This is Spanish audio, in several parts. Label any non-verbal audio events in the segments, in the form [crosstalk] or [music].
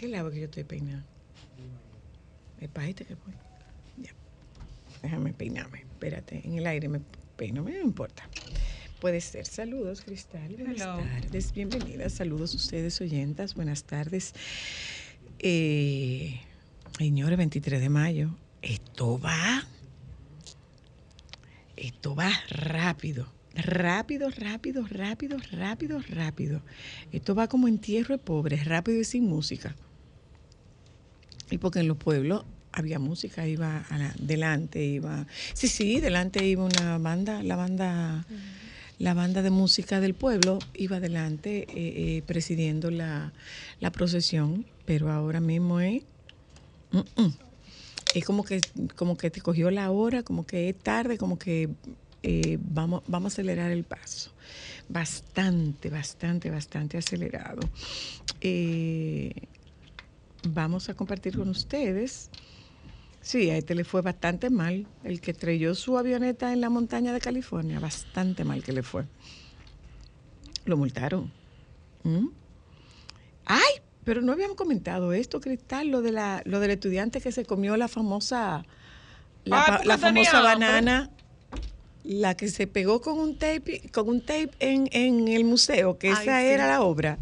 Qué lado que yo estoy peinando? ¿Es para este que voy? Ya. Déjame peinarme. Espérate, en el aire me peino, no me importa. Puede ser. Saludos, Cristal. Buenas Hello. tardes. Bienvenidas. Saludos ustedes, oyentas. Buenas tardes. Eh, señores, 23 de mayo. Esto va. Esto va rápido. Rápido, rápido, rápido, rápido, rápido. Esto va como entierro de pobres, rápido y sin música. Y porque en los pueblos había música, iba a la- delante, iba. Sí, sí, delante iba una banda, la banda, la banda de música del pueblo iba adelante eh, eh, presidiendo la, la procesión, pero ahora mismo es. Es como que, como que te cogió la hora, como que es tarde, como que eh, vamos, vamos a acelerar el paso. Bastante, bastante, bastante acelerado. Vamos a compartir con ustedes. Sí, a este le fue bastante mal. El que estrelló su avioneta en la montaña de California, bastante mal que le fue. Lo multaron. ¿Mm? ¡Ay! Pero no habíamos comentado esto, Cristal, lo de la, lo del estudiante que se comió la famosa, la, Ay, la tenía famosa banana, la que se pegó con un tape, con un tape en, en el museo, que Ay, esa sí. era la obra.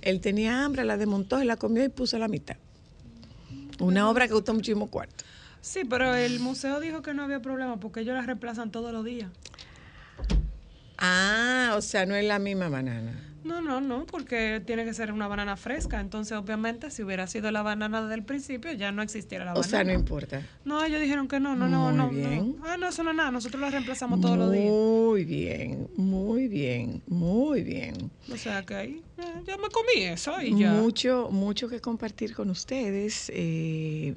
Él tenía hambre, la desmontó, y la comió y puso la mitad. Una obra que costó muchísimo cuarto. Sí, pero el museo dijo que no había problema porque ellos la reemplazan todos los días. Ah, o sea, no es la misma banana. No, no, no, porque tiene que ser una banana fresca. Entonces, obviamente, si hubiera sido la banana desde el principio, ya no existiera la O banana. sea, no importa. No, ellos dijeron que no, no, no, Muy no. bien. no. Ah, no, eso no es nada. Nosotros la reemplazamos todos los días. Muy bien, muy bien, muy bien. O sea, que ahí eh, ya me comí eso y ya. Mucho, mucho que compartir con ustedes. eh,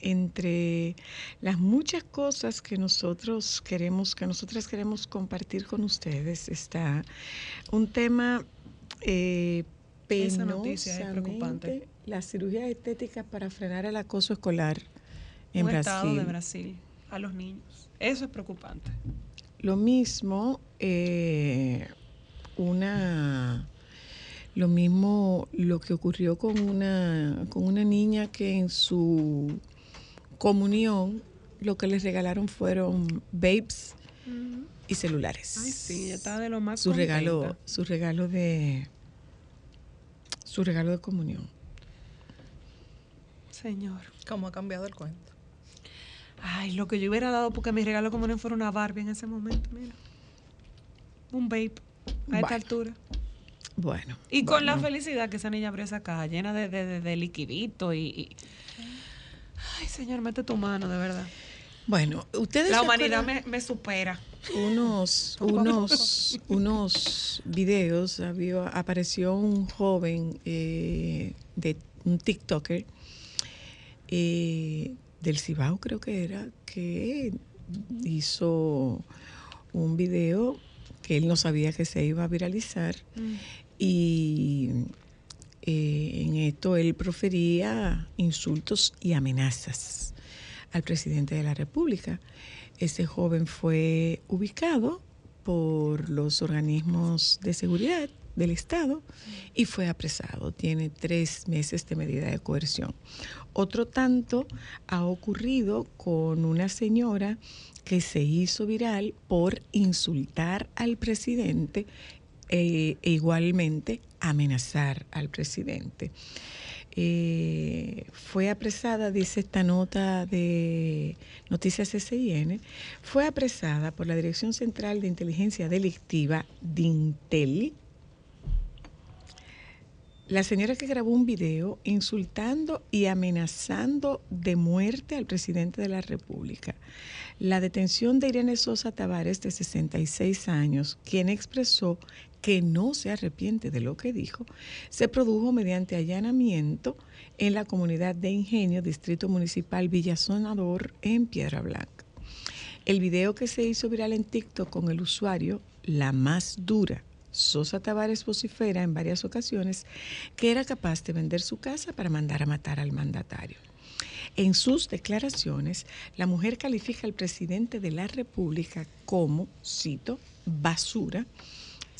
entre las muchas cosas que nosotros queremos, que nosotras queremos compartir con ustedes, está un tema eh, Esa noticia es preocupante. penosamente, la cirugía estética para frenar el acoso escolar en Un estado Brasil. de Brasil a los niños. Eso es preocupante. Lo mismo, eh, una, lo mismo lo que ocurrió con una, con una niña que en su comunión lo que les regalaron fueron babes y celulares. Ay, sí, estaba de lo más su regalo, su regalo de su regalo de comunión. Señor. ¿Cómo ha cambiado el cuento? Ay, lo que yo hubiera dado porque mi regalo como no fuera una Barbie en ese momento, mira. Un vape a Bueno. esta altura. Bueno. Y con la felicidad que esa niña abrió esa caja llena de, de, de- de liquidito y, y- Ay, señor, mete tu mano, de verdad. Bueno, ustedes La humanidad me, me supera. unos, [laughs] unos, unos videos, había, apareció un joven eh, de un TikToker eh, del Cibao creo que era, que hizo un video que él no sabía que se iba a viralizar y eh, en esto él profería insultos y amenazas al presidente de la República. Ese joven fue ubicado por los organismos de seguridad del Estado y fue apresado. Tiene tres meses de medida de coerción. Otro tanto ha ocurrido con una señora que se hizo viral por insultar al presidente e, igualmente amenazar al presidente. Eh, fue apresada, dice esta nota de Noticias SIN, fue apresada por la Dirección Central de Inteligencia Delictiva, DINTEL, la señora que grabó un video insultando y amenazando de muerte al presidente de la República. La detención de Irene Sosa Tavares, de 66 años, quien expresó que no se arrepiente de lo que dijo, se produjo mediante allanamiento en la comunidad de Ingenio, Distrito Municipal Villasonador, en Piedra Blanca. El video que se hizo viral en TikTok con el usuario La Más Dura Sosa Tavares vocifera en varias ocasiones que era capaz de vender su casa para mandar a matar al mandatario. En sus declaraciones, la mujer califica al presidente de la República como, cito, basura,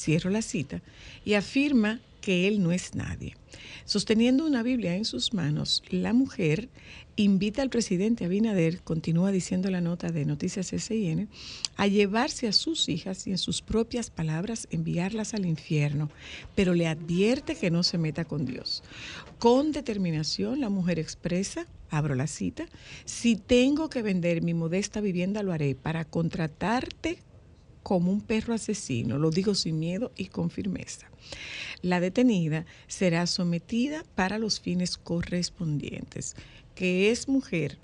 cierro la cita, y afirma que él no es nadie. Sosteniendo una Biblia en sus manos, la mujer invita al presidente Abinader, continúa diciendo la nota de Noticias SIN, a llevarse a sus hijas y en sus propias palabras enviarlas al infierno, pero le advierte que no se meta con Dios. Con determinación, la mujer expresa, abro la cita, si tengo que vender mi modesta vivienda lo haré para contratarte como un perro asesino, lo digo sin miedo y con firmeza. La detenida será sometida para los fines correspondientes. Que es mujer,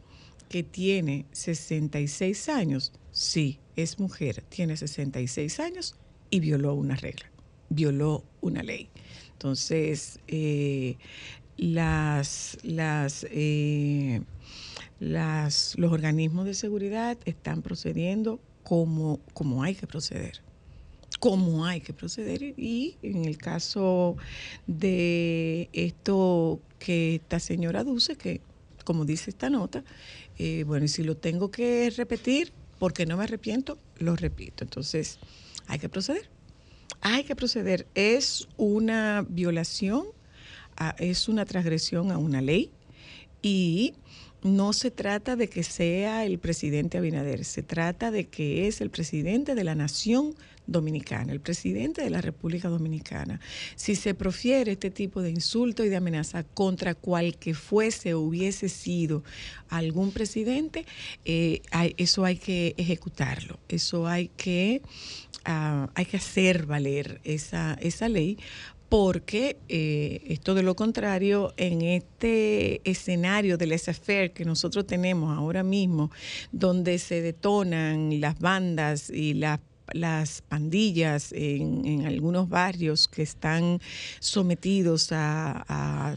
que tiene 66 años, sí, es mujer, tiene 66 años y violó una regla, violó una ley. Entonces, eh, las, las, eh, las, los organismos de seguridad están procediendo como, como hay que proceder cómo hay que proceder y en el caso de esto que esta señora aduce, que como dice esta nota, eh, bueno, y si lo tengo que repetir porque no me arrepiento, lo repito. Entonces, hay que proceder. Hay que proceder. Es una violación, es una transgresión a una ley y no se trata de que sea el presidente Abinader, se trata de que es el presidente de la nación dominicana, el presidente de la República Dominicana. Si se profiere este tipo de insulto y de amenaza contra cual que fuese o hubiese sido algún presidente, eh, eso hay que ejecutarlo, eso hay que, ah, hay que hacer valer esa, esa ley porque eh, esto de lo contrario, en este escenario del laissez que nosotros tenemos ahora mismo, donde se detonan las bandas y las las pandillas en, algunos barrios que están sometidos a a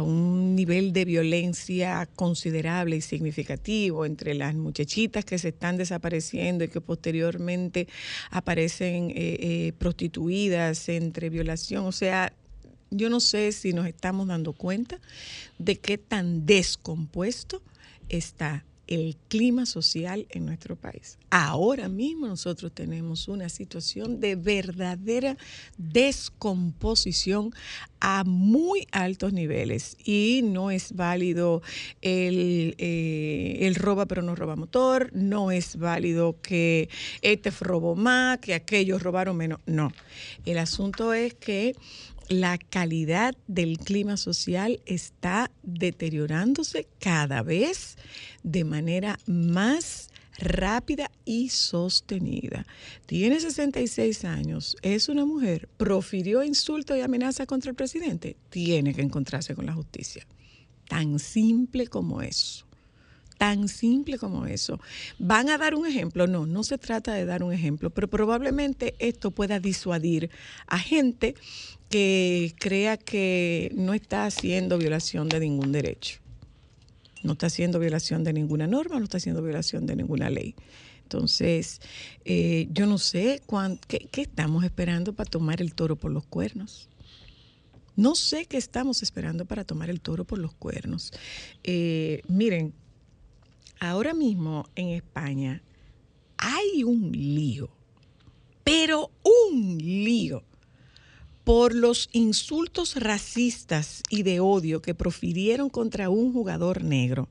un nivel de violencia considerable y significativo entre las muchachitas que se están desapareciendo y que posteriormente aparecen eh, eh, prostituidas entre violación. O sea, yo no sé si nos estamos dando cuenta de qué tan descompuesto está el clima social en nuestro país. Ahora mismo nosotros tenemos una situación de verdadera descomposición a muy altos niveles y no es válido el, eh, el roba pero no roba motor, no es válido que este robó más, que aquellos robaron menos, no. El asunto es que la calidad del clima social está deteriorándose cada vez de manera más rápida y sostenida. Tiene 66 años, es una mujer, profirió insulto y amenaza contra el presidente, tiene que encontrarse con la justicia. Tan simple como eso. Tan simple como eso. ¿Van a dar un ejemplo? No, no se trata de dar un ejemplo, pero probablemente esto pueda disuadir a gente que crea que no está haciendo violación de ningún derecho, no está haciendo violación de ninguna norma, no está haciendo violación de ninguna ley. Entonces, eh, yo no sé cuán- qué, qué estamos esperando para tomar el toro por los cuernos. No sé qué estamos esperando para tomar el toro por los cuernos. Eh, miren, ahora mismo en España hay un lío, pero un lío por los insultos racistas y de odio que profirieron contra un jugador negro.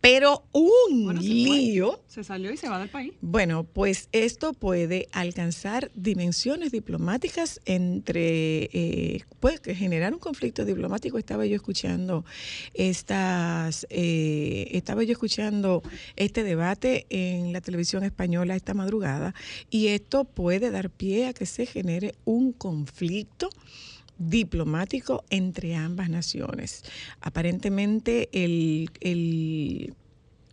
Pero un Bueno, se fue. lío. Se salió y se va del país. Bueno, pues esto puede alcanzar dimensiones diplomáticas entre, eh, puede generar un conflicto diplomático. Estaba yo escuchando estas, eh, estaba yo escuchando este debate en la televisión española esta madrugada y esto puede dar pie a que se genere un conflicto diplomático entre ambas naciones. Aparentemente el, el-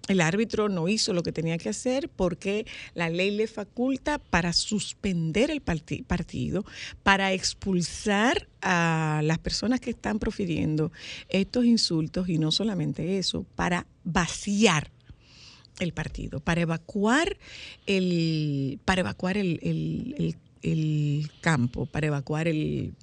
el árbitro no hizo lo que tenía que hacer porque la ley le faculta para suspender el parti- partido, para expulsar a las personas que están profiriendo estos insultos y no solamente eso, para vaciar el partido, para evacuar el, para evacuar el- el campo, para evacuar el,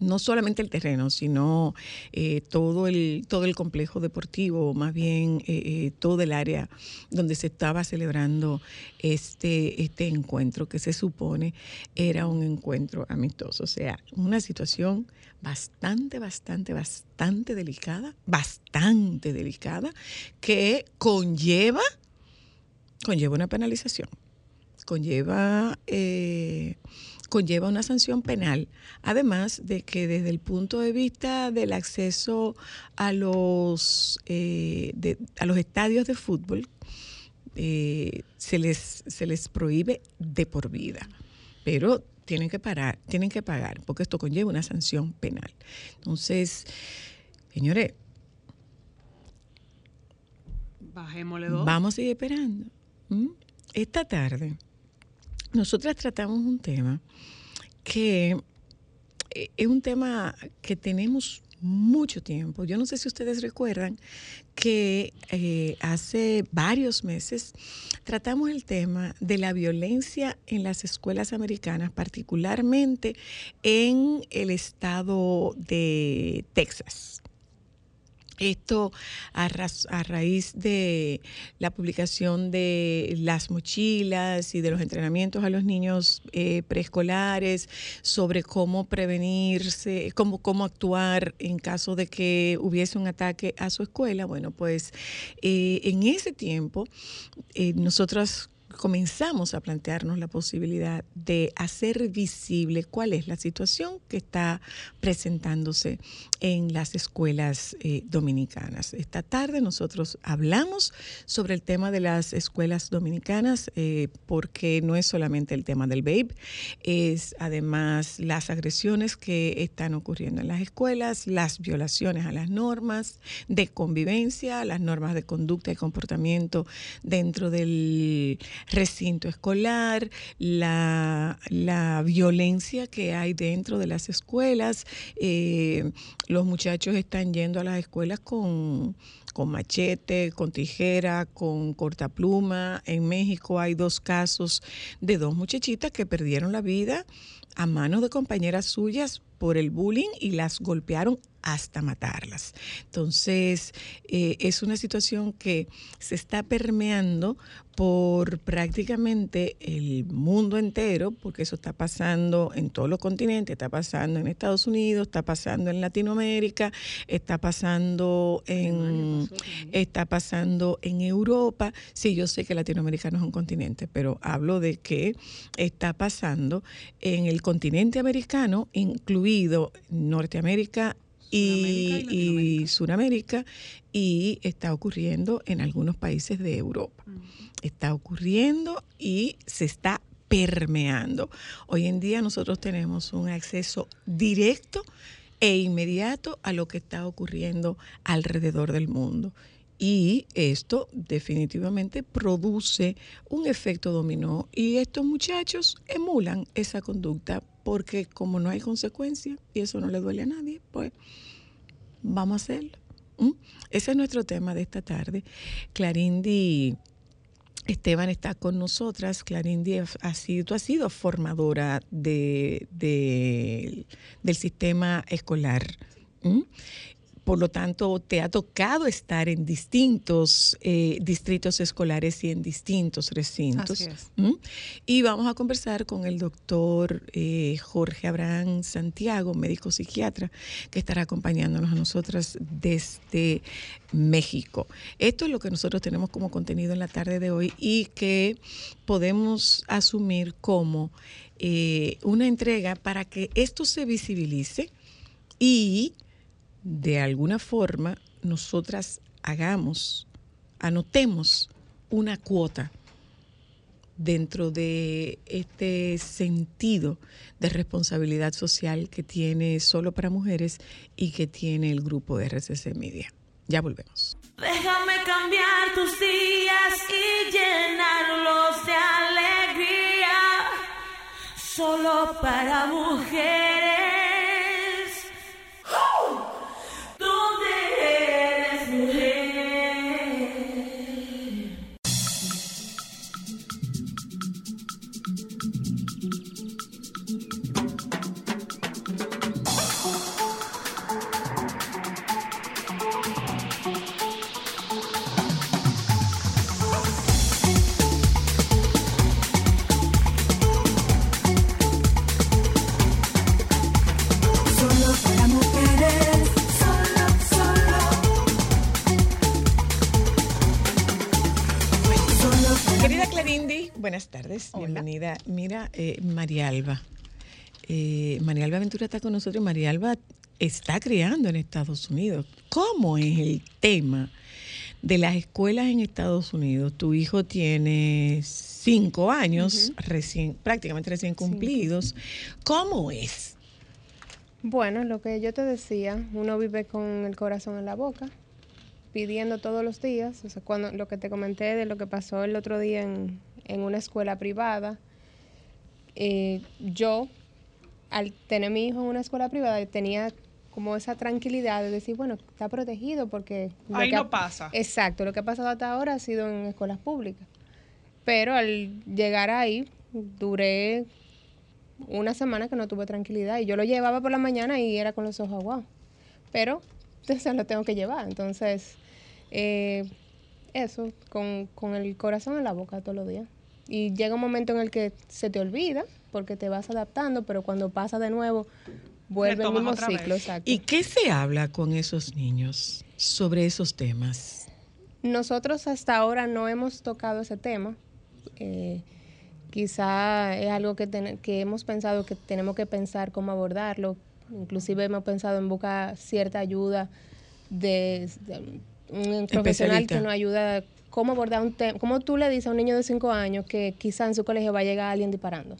no solamente el terreno, sino eh, todo, el, todo el complejo deportivo, más bien eh, eh, todo el área donde se estaba celebrando este, este encuentro, que se supone era un encuentro amistoso. O sea, una situación bastante, bastante, bastante delicada, bastante delicada, que conlleva, conlleva una penalización, conlleva... eh, conlleva una sanción penal, además de que desde el punto de vista del acceso a los, eh, de- a los estadios de fútbol, eh, se, les, se les prohíbe de por vida, pero tienen que parar, tienen que pagar, porque esto conlleva una sanción penal. Entonces, señores, Bajémosle dos. Vamos a seguir esperando. Esta tarde, nosotras tratamos un tema que eh, es un tema que tenemos mucho tiempo. Yo no sé si ustedes recuerdan que eh, hace varios meses tratamos el tema de la violencia en las escuelas americanas, particularmente en el estado de Texas. Esto a, a raíz de la publicación de las mochilas y de los entrenamientos a los niños eh, preescolares sobre cómo prevenirse, cómo, cómo actuar en caso de que hubiese un ataque a su escuela. Bueno, pues eh, en ese tiempo eh, nosotros comenzamos a plantearnos la posibilidad de hacer visible cuál es la situación que está presentándose en las escuelas eh, dominicanas. Esta tarde nosotros hablamos sobre el tema de las escuelas dominicanas eh, porque no es solamente el tema del BAPE, es además las agresiones que están ocurriendo en las escuelas, las violaciones a las normas de convivencia, las normas de conducta y comportamiento dentro del recinto escolar, la, la violencia que hay dentro de las escuelas. Eh, los muchachos están yendo a las escuelas con, con machete, con tijera, con cortapluma. En México hay dos casos de dos muchachitas que perdieron la vida a manos de compañeras suyas por el bullying y las golpearon hasta matarlas. Entonces, eh, es una situación que se está permeando por prácticamente el mundo entero, porque eso está pasando en todos los continentes, está pasando en Estados Unidos, está pasando en Latinoamérica, está pasando en, está pasando en Europa. Sí, yo sé que Latinoamérica no es un continente, pero hablo de que está pasando en el continente americano, incluido Norteamérica y, Sudamérica y y Sudamérica, y está ocurriendo en algunos países de Europa. Está ocurriendo y se está permeando. Hoy en día nosotros tenemos un acceso directo e inmediato a lo que está ocurriendo alrededor del mundo. Y esto definitivamente produce un efecto dominó y estos muchachos emulan esa conducta porque como no hay consecuencia y eso no le duele a nadie, pues vamos a hacerlo. Ese es nuestro tema de esta tarde. Clarindi Esteban está con nosotras. Clarindi ha sido, tú has sido formadora de, de- del sistema escolar. Por lo tanto, te ha tocado estar en distintos eh, distritos escolares y en distintos recintos. Así es. ¿m? Y vamos a conversar con el doctor eh, Jorge Abraham Santiago, médico psiquiatra, que estará acompañándonos a nosotras desde México. Esto es lo que nosotros tenemos como contenido en la tarde de hoy y que podemos asumir como eh, una entrega para que esto se visibilice y de alguna forma nosotras hagamos, anotemos una cuota dentro de este sentido de responsabilidad social que tiene Solo para Mujeres y que tiene el grupo de RCC Media. Ya volvemos. Déjame cambiar tus días y llenarlos de alegría. Solo para mujeres. Buenas tardes, bienvenida. Mira, eh, María Alba. Eh, María Alba Ventura está con nosotros. María Alba está criando en Estados Unidos. ¿Cómo es el tema de las escuelas en Estados Unidos? Tu hijo tiene cinco años, recién, prácticamente recién cumplidos. ¿Cómo es? Bueno, lo que yo te decía, uno vive con el corazón en la boca, pidiendo todos los días. O sea, cuando lo que te comenté de lo que pasó el otro día en, en una escuela privada, eh, yo, al tener mi hijo en una escuela privada, tenía como esa tranquilidad de decir, bueno, está protegido porque... Ahí ha- no pasa. Exacto, lo que ha pasado hasta ahora ha sido en escuelas públicas. Pero al llegar ahí, duré una semana que no tuve tranquilidad y yo lo llevaba por la mañana y era con los ojos aguados. Pero [laughs] entonces lo tengo que llevar. Entonces, eh, eso, con, con el corazón en la boca todos los días. Y llega un momento en el que se te olvida porque te vas adaptando, pero cuando pasa de nuevo, vuelve el mismo ciclo. Exacto. ¿Y qué se habla con esos niños sobre esos temas? Nosotros hasta ahora no hemos tocado ese tema. Eh, quizá es algo que, ten- que hemos pensado que tenemos que pensar cómo abordarlo. Inclusive hemos pensado en buscar cierta ayuda de, de un profesional que nos ayuda cómo abordar un tema. ¿Cómo tú le dices a un niño de 5 años que quizá en su colegio va a llegar alguien disparando?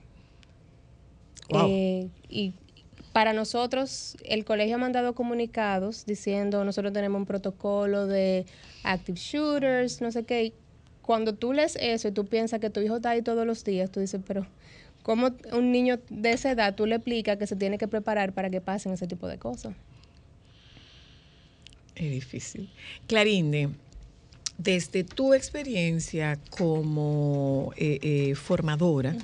Wow. Eh, y para nosotros, el colegio ha mandado comunicados diciendo, nosotros tenemos un protocolo de active shooters, no sé qué. y Cuando tú lees eso y tú piensas que tu hijo está ahí todos los días, tú dices, pero ¿cómo un niño de esa edad tú le explicas que se tiene que preparar para que pasen ese tipo de cosas? Es difícil. Clarinde, desde tu experiencia como eh, eh, formadora,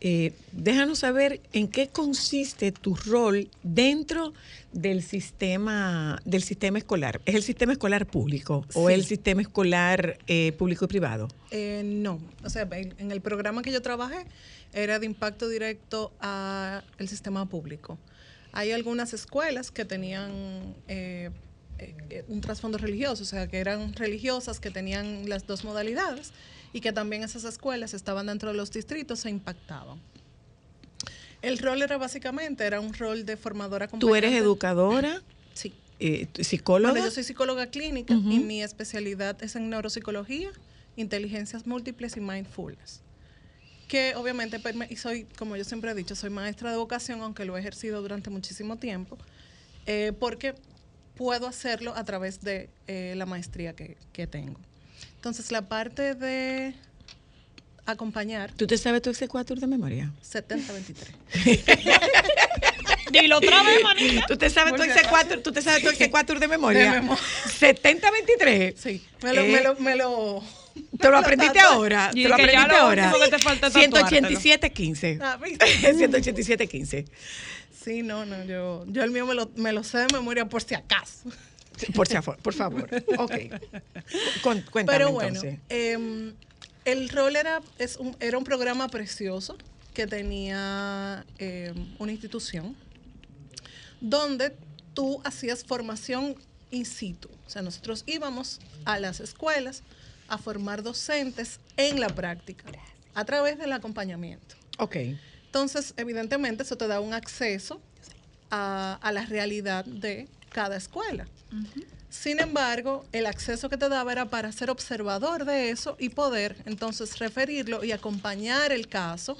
eh, déjanos saber en qué consiste tu rol dentro del sistema del sistema escolar. ¿Es el sistema escolar público o el sistema escolar público y privado? Eh, no, o sea, en, el programa que yo trabajé era de impacto directo al sistema público. Hay algunas escuelas que tenían un trasfondo religioso, o sea, que eran religiosas, que tenían las dos modalidades y que también esas escuelas estaban dentro de los distritos e impactaban. El rol era básicamente, era un rol de formadora ¿Tú eres educadora, Sí. eh, psicóloga? Bueno, yo soy psicóloga clínica y mi especialidad es en neuropsicología, inteligencias múltiples y mindfulness. Que obviamente, perme- y soy, como yo siempre he dicho, soy maestra de vocación, aunque lo he ejercido durante muchísimo tiempo, eh, porque puedo hacerlo a través de eh, la maestría que, que tengo. Entonces, la parte de acompañar, ¿Tú te sabes tu exequatur de memoria? 70-23. [laughs] Dilo otra vez, manita. ¿Tú te sabes tu exequatur, tú te sabes tu exequatur de memoria? De memoria. 70-23. Sí, me lo, Eh, me lo, me lo, Te lo aprendiste [laughs] ahora. Te lo aprendiste ahora. último que te falta es tatuártelo. 187.15. Ah, ¿viste? [laughs] 187.15. Sí, no, no, yo, yo el mío me lo, me lo sé de memoria por si acaso. Por, favor, por favor. Ok. Con- cuéntame Pero bueno, entonces. em, el rol era, es un, era un programa precioso que tenía em, una institución donde tú hacías formación in situ. O sea, nosotros íbamos a las escuelas a formar docentes en la práctica a través del acompañamiento. Ok. Entonces, evidentemente, eso te da un acceso a, a la realidad de cada escuela. Sin embargo, el acceso que te daba era para ser observador de eso y poder entonces referirlo y acompañar el caso.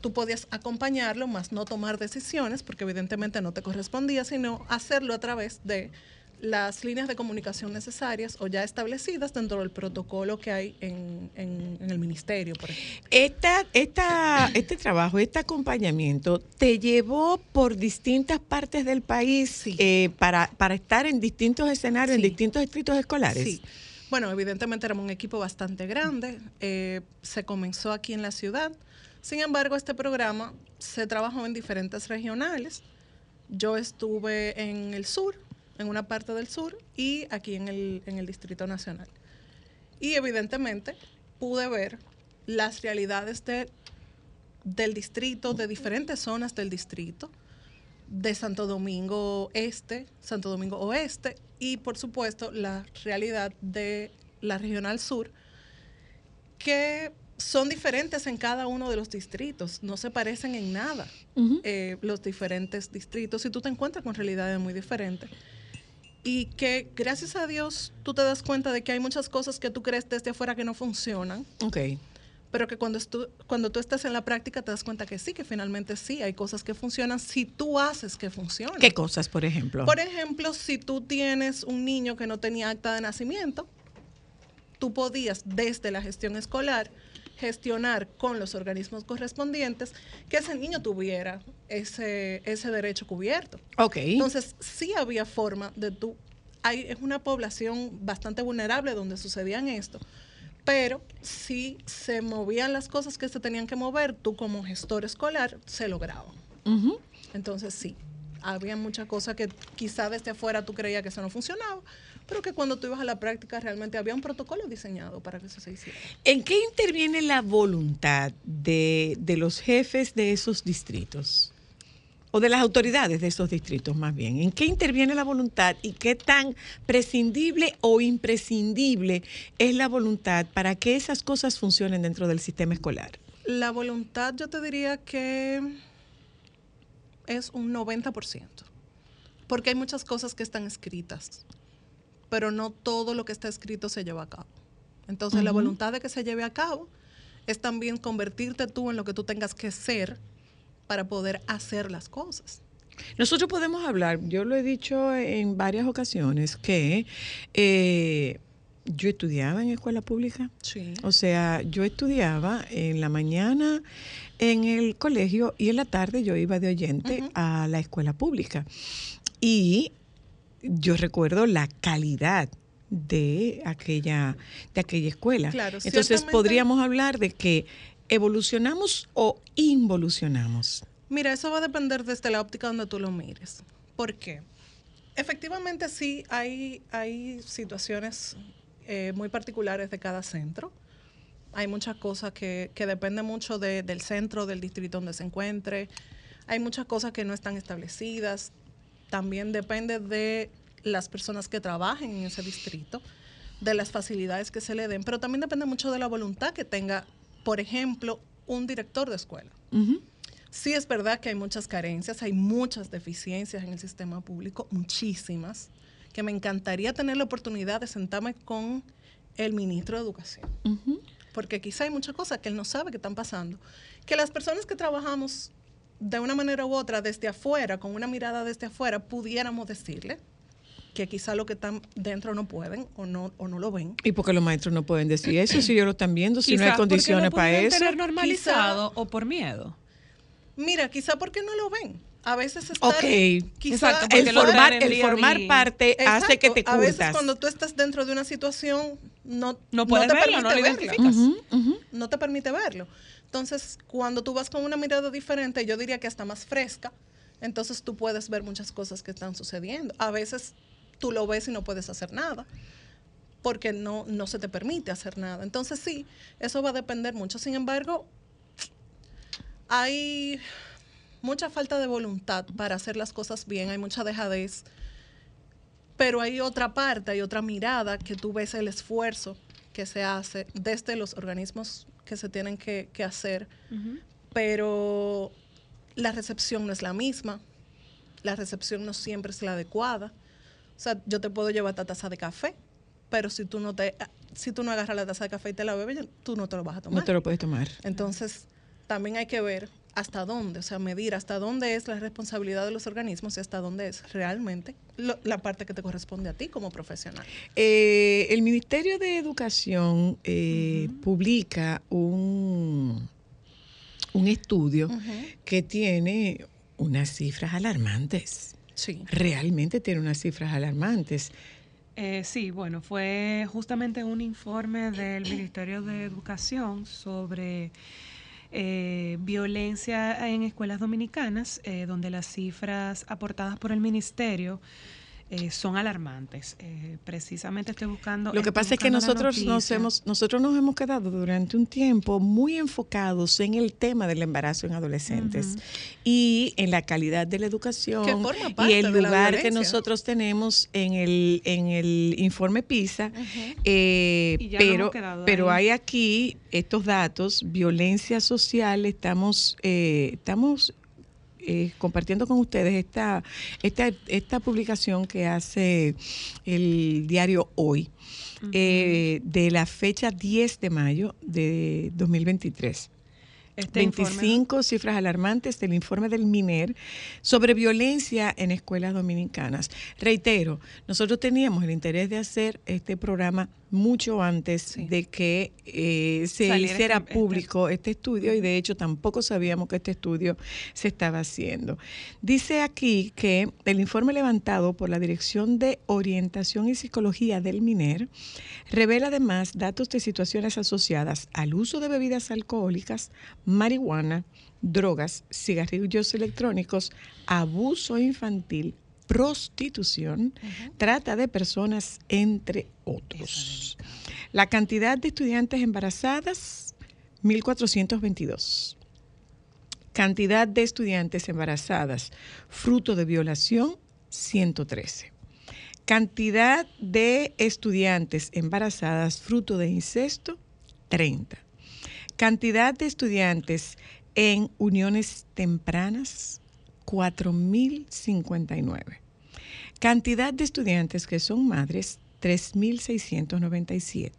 Tú podías acompañarlo, más no tomar decisiones, porque evidentemente no te correspondía, sino hacerlo a través de las líneas de comunicación necesarias o ya establecidas dentro del protocolo que hay en, en- en el ministerio, por ejemplo. Esta, esta, este trabajo, este acompañamiento, ¿te llevó por distintas partes del país Sí. eh, para, para estar en distintos escenarios, en Sí. distintos distritos escolares? Sí. Bueno, evidentemente éramos un equipo bastante grande. eh, se comenzó aquí en la ciudad. Sin embargo, este programa se trabajó en diferentes regionales. Yo estuve en el sur, en una parte del sur, y aquí en el, en el Distrito Nacional. Y evidentemente pude ver las realidades de, del distrito, de diferentes zonas del distrito, de Santo Domingo Este, Santo Domingo Oeste y por supuesto la realidad de la Regional Sur, que son diferentes en cada uno de los distritos, no se parecen en nada eh, los diferentes distritos y tú te encuentras con realidades muy diferentes. Y que gracias a Dios tú te das cuenta de que hay muchas cosas que tú crees desde afuera que no funcionan, Ok. pero que cuando, estu- cuando tú estás en la práctica te das cuenta que sí, que finalmente sí, hay cosas que funcionan si tú haces que funcionen. ¿Qué cosas, por ejemplo? Por ejemplo, si tú tienes un niño que no tenía acta de nacimiento, tú podías desde la gestión escolar gestionar con los organismos correspondientes que ese niño tuviera ese, ese derecho cubierto. ok. Entonces, sí había forma de tú. Hay, es una población bastante vulnerable donde sucedían esto, pero si se movían las cosas que se tenían que mover, tú como gestor escolar se lograban. Ujú. Entonces, sí, había muchas cosas que quizá desde afuera tú creías que eso no funcionaba, pero que cuando tú ibas a la práctica realmente había un protocolo diseñado para que eso se hiciera. ¿En qué interviene la voluntad de, de los jefes de esos distritos? O de las autoridades de esos distritos, más bien. ¿En qué interviene la voluntad y qué tan prescindible o imprescindible es la voluntad para que esas cosas funcionen dentro del sistema escolar? La voluntad yo te diría que es un 90%, porque hay muchas cosas que están escritas, pero no todo lo que está escrito se lleva a cabo. Entonces la Ujú. voluntad de que se lleve a cabo es también convertirte tú en lo que tú tengas que ser para poder hacer las cosas. Nosotros podemos hablar, yo lo he dicho en varias ocasiones, que eh, yo estudiaba en escuela pública. Sí. O sea, yo estudiaba en la mañana en el colegio y en la tarde yo iba de oyente Ujú. a la escuela pública. Y yo recuerdo la calidad de aquella, de aquella escuela. Claro, Entonces podríamos hablar de que evolucionamos o involucionamos. Mira, eso va a depender desde la óptica donde tú lo mires. ¿Por qué? Efectivamente, sí, hay, hay situaciones eh, muy particulares de cada centro. Hay muchas cosas que, que dependen mucho de- del centro, del distrito donde se encuentre. Hay muchas cosas que no están establecidas. También depende de las personas que trabajen en ese distrito, de las facilidades que se le den, pero también depende mucho de la voluntad que tenga, por ejemplo, un director de escuela. Sí es verdad que hay muchas carencias, hay muchas deficiencias en el sistema público, muchísimas, que me encantaría tener la oportunidad de sentarme con el ministro de Educación, porque quizá hay muchas cosas que él no sabe que están pasando, que las personas que trabajamos de una manera u otra desde afuera, con una mirada desde afuera, pudiéramos decirle que quizá lo que están dentro no pueden o no, o no lo ven. Y porque los maestros no pueden decir eso si ellos lo están viendo, si no hay porque condiciones para eso. tener normalizado o por miedo. Mira, quizá porque no lo ven. A veces está Ok. quizá Exacto, El formar, el formar parte hace que te A veces curtas. cuando tú estás dentro de una situación, no, No puedes te verla, no permite. Ujú, ujú. no te permite verlo. Entonces, cuando tú vas con una mirada diferente, yo diría que hasta más fresca, entonces tú puedes ver muchas cosas que están sucediendo. A veces tú lo ves y no puedes hacer nada, porque no, no se te permite hacer nada. Entonces, sí, eso va a depender mucho. Sin embargo, hay mucha falta de voluntad para hacer las cosas bien, hay mucha dejadez, pero hay otra parte, hay otra mirada que tú ves el esfuerzo que se hace desde los organismos que se tienen que, que hacer, pero la recepción no es la misma, la recepción no siempre es la adecuada. O sea, yo te puedo llevar esta taza de café, pero si tú no te, si tú no agarras la taza de café y te la bebes, tú no te lo vas a tomar. No te lo puedes tomar. Entonces, también hay que ver hasta dónde, o sea, medir hasta dónde es la responsabilidad de los organismos y hasta dónde es realmente lo- la parte que te corresponde a ti como profesional. Eh, el Ministerio de Educación eh, publica un, un estudio que tiene unas cifras alarmantes. Sí. Realmente tiene unas cifras alarmantes. Eh, sí, bueno, fue justamente un informe del Ministerio de Educación sobre eh, violencia en escuelas dominicanas, eh, donde las cifras aportadas por el ministerio eh, son alarmantes. Eh, precisamente estoy buscando. Lo que pasa es que nosotros nos hemos, nosotros nos hemos quedado durante un tiempo muy enfocados en el tema del embarazo en adolescentes y en la calidad de la educación Que forma y el de la lugar que nosotros tenemos en el, en el informe PISA. eh, pero, pero hay aquí estos datos, violencia social, estamos, eh, estamos eh, compartiendo con ustedes esta, esta, esta publicación que hace el diario Hoy, eh, de la fecha 10 de mayo de 2023. Este informe- 25 cifras alarmantes del informe del MINER sobre violencia en escuelas dominicanas. Reitero, nosotros teníamos el interés de hacer este programa mucho antes de que eh, se Saliera hiciera este- este- público este estudio y de hecho tampoco sabíamos que este estudio se estaba haciendo. Dice aquí que el informe levantado por la Dirección de Orientación y Psicología del MINER revela además datos de situaciones asociadas al uso de bebidas alcohólicas, marihuana, drogas, cigarrillos electrónicos, abuso infantil, prostitución, trata de personas, entre otros. La cantidad de estudiantes embarazadas, 1.422. Cantidad de estudiantes embarazadas fruto de violación, 113. Cantidad de estudiantes embarazadas fruto de incesto, 30. Cantidad de estudiantes en uniones tempranas, 4.059. Cantidad de estudiantes que son madres, 3.697.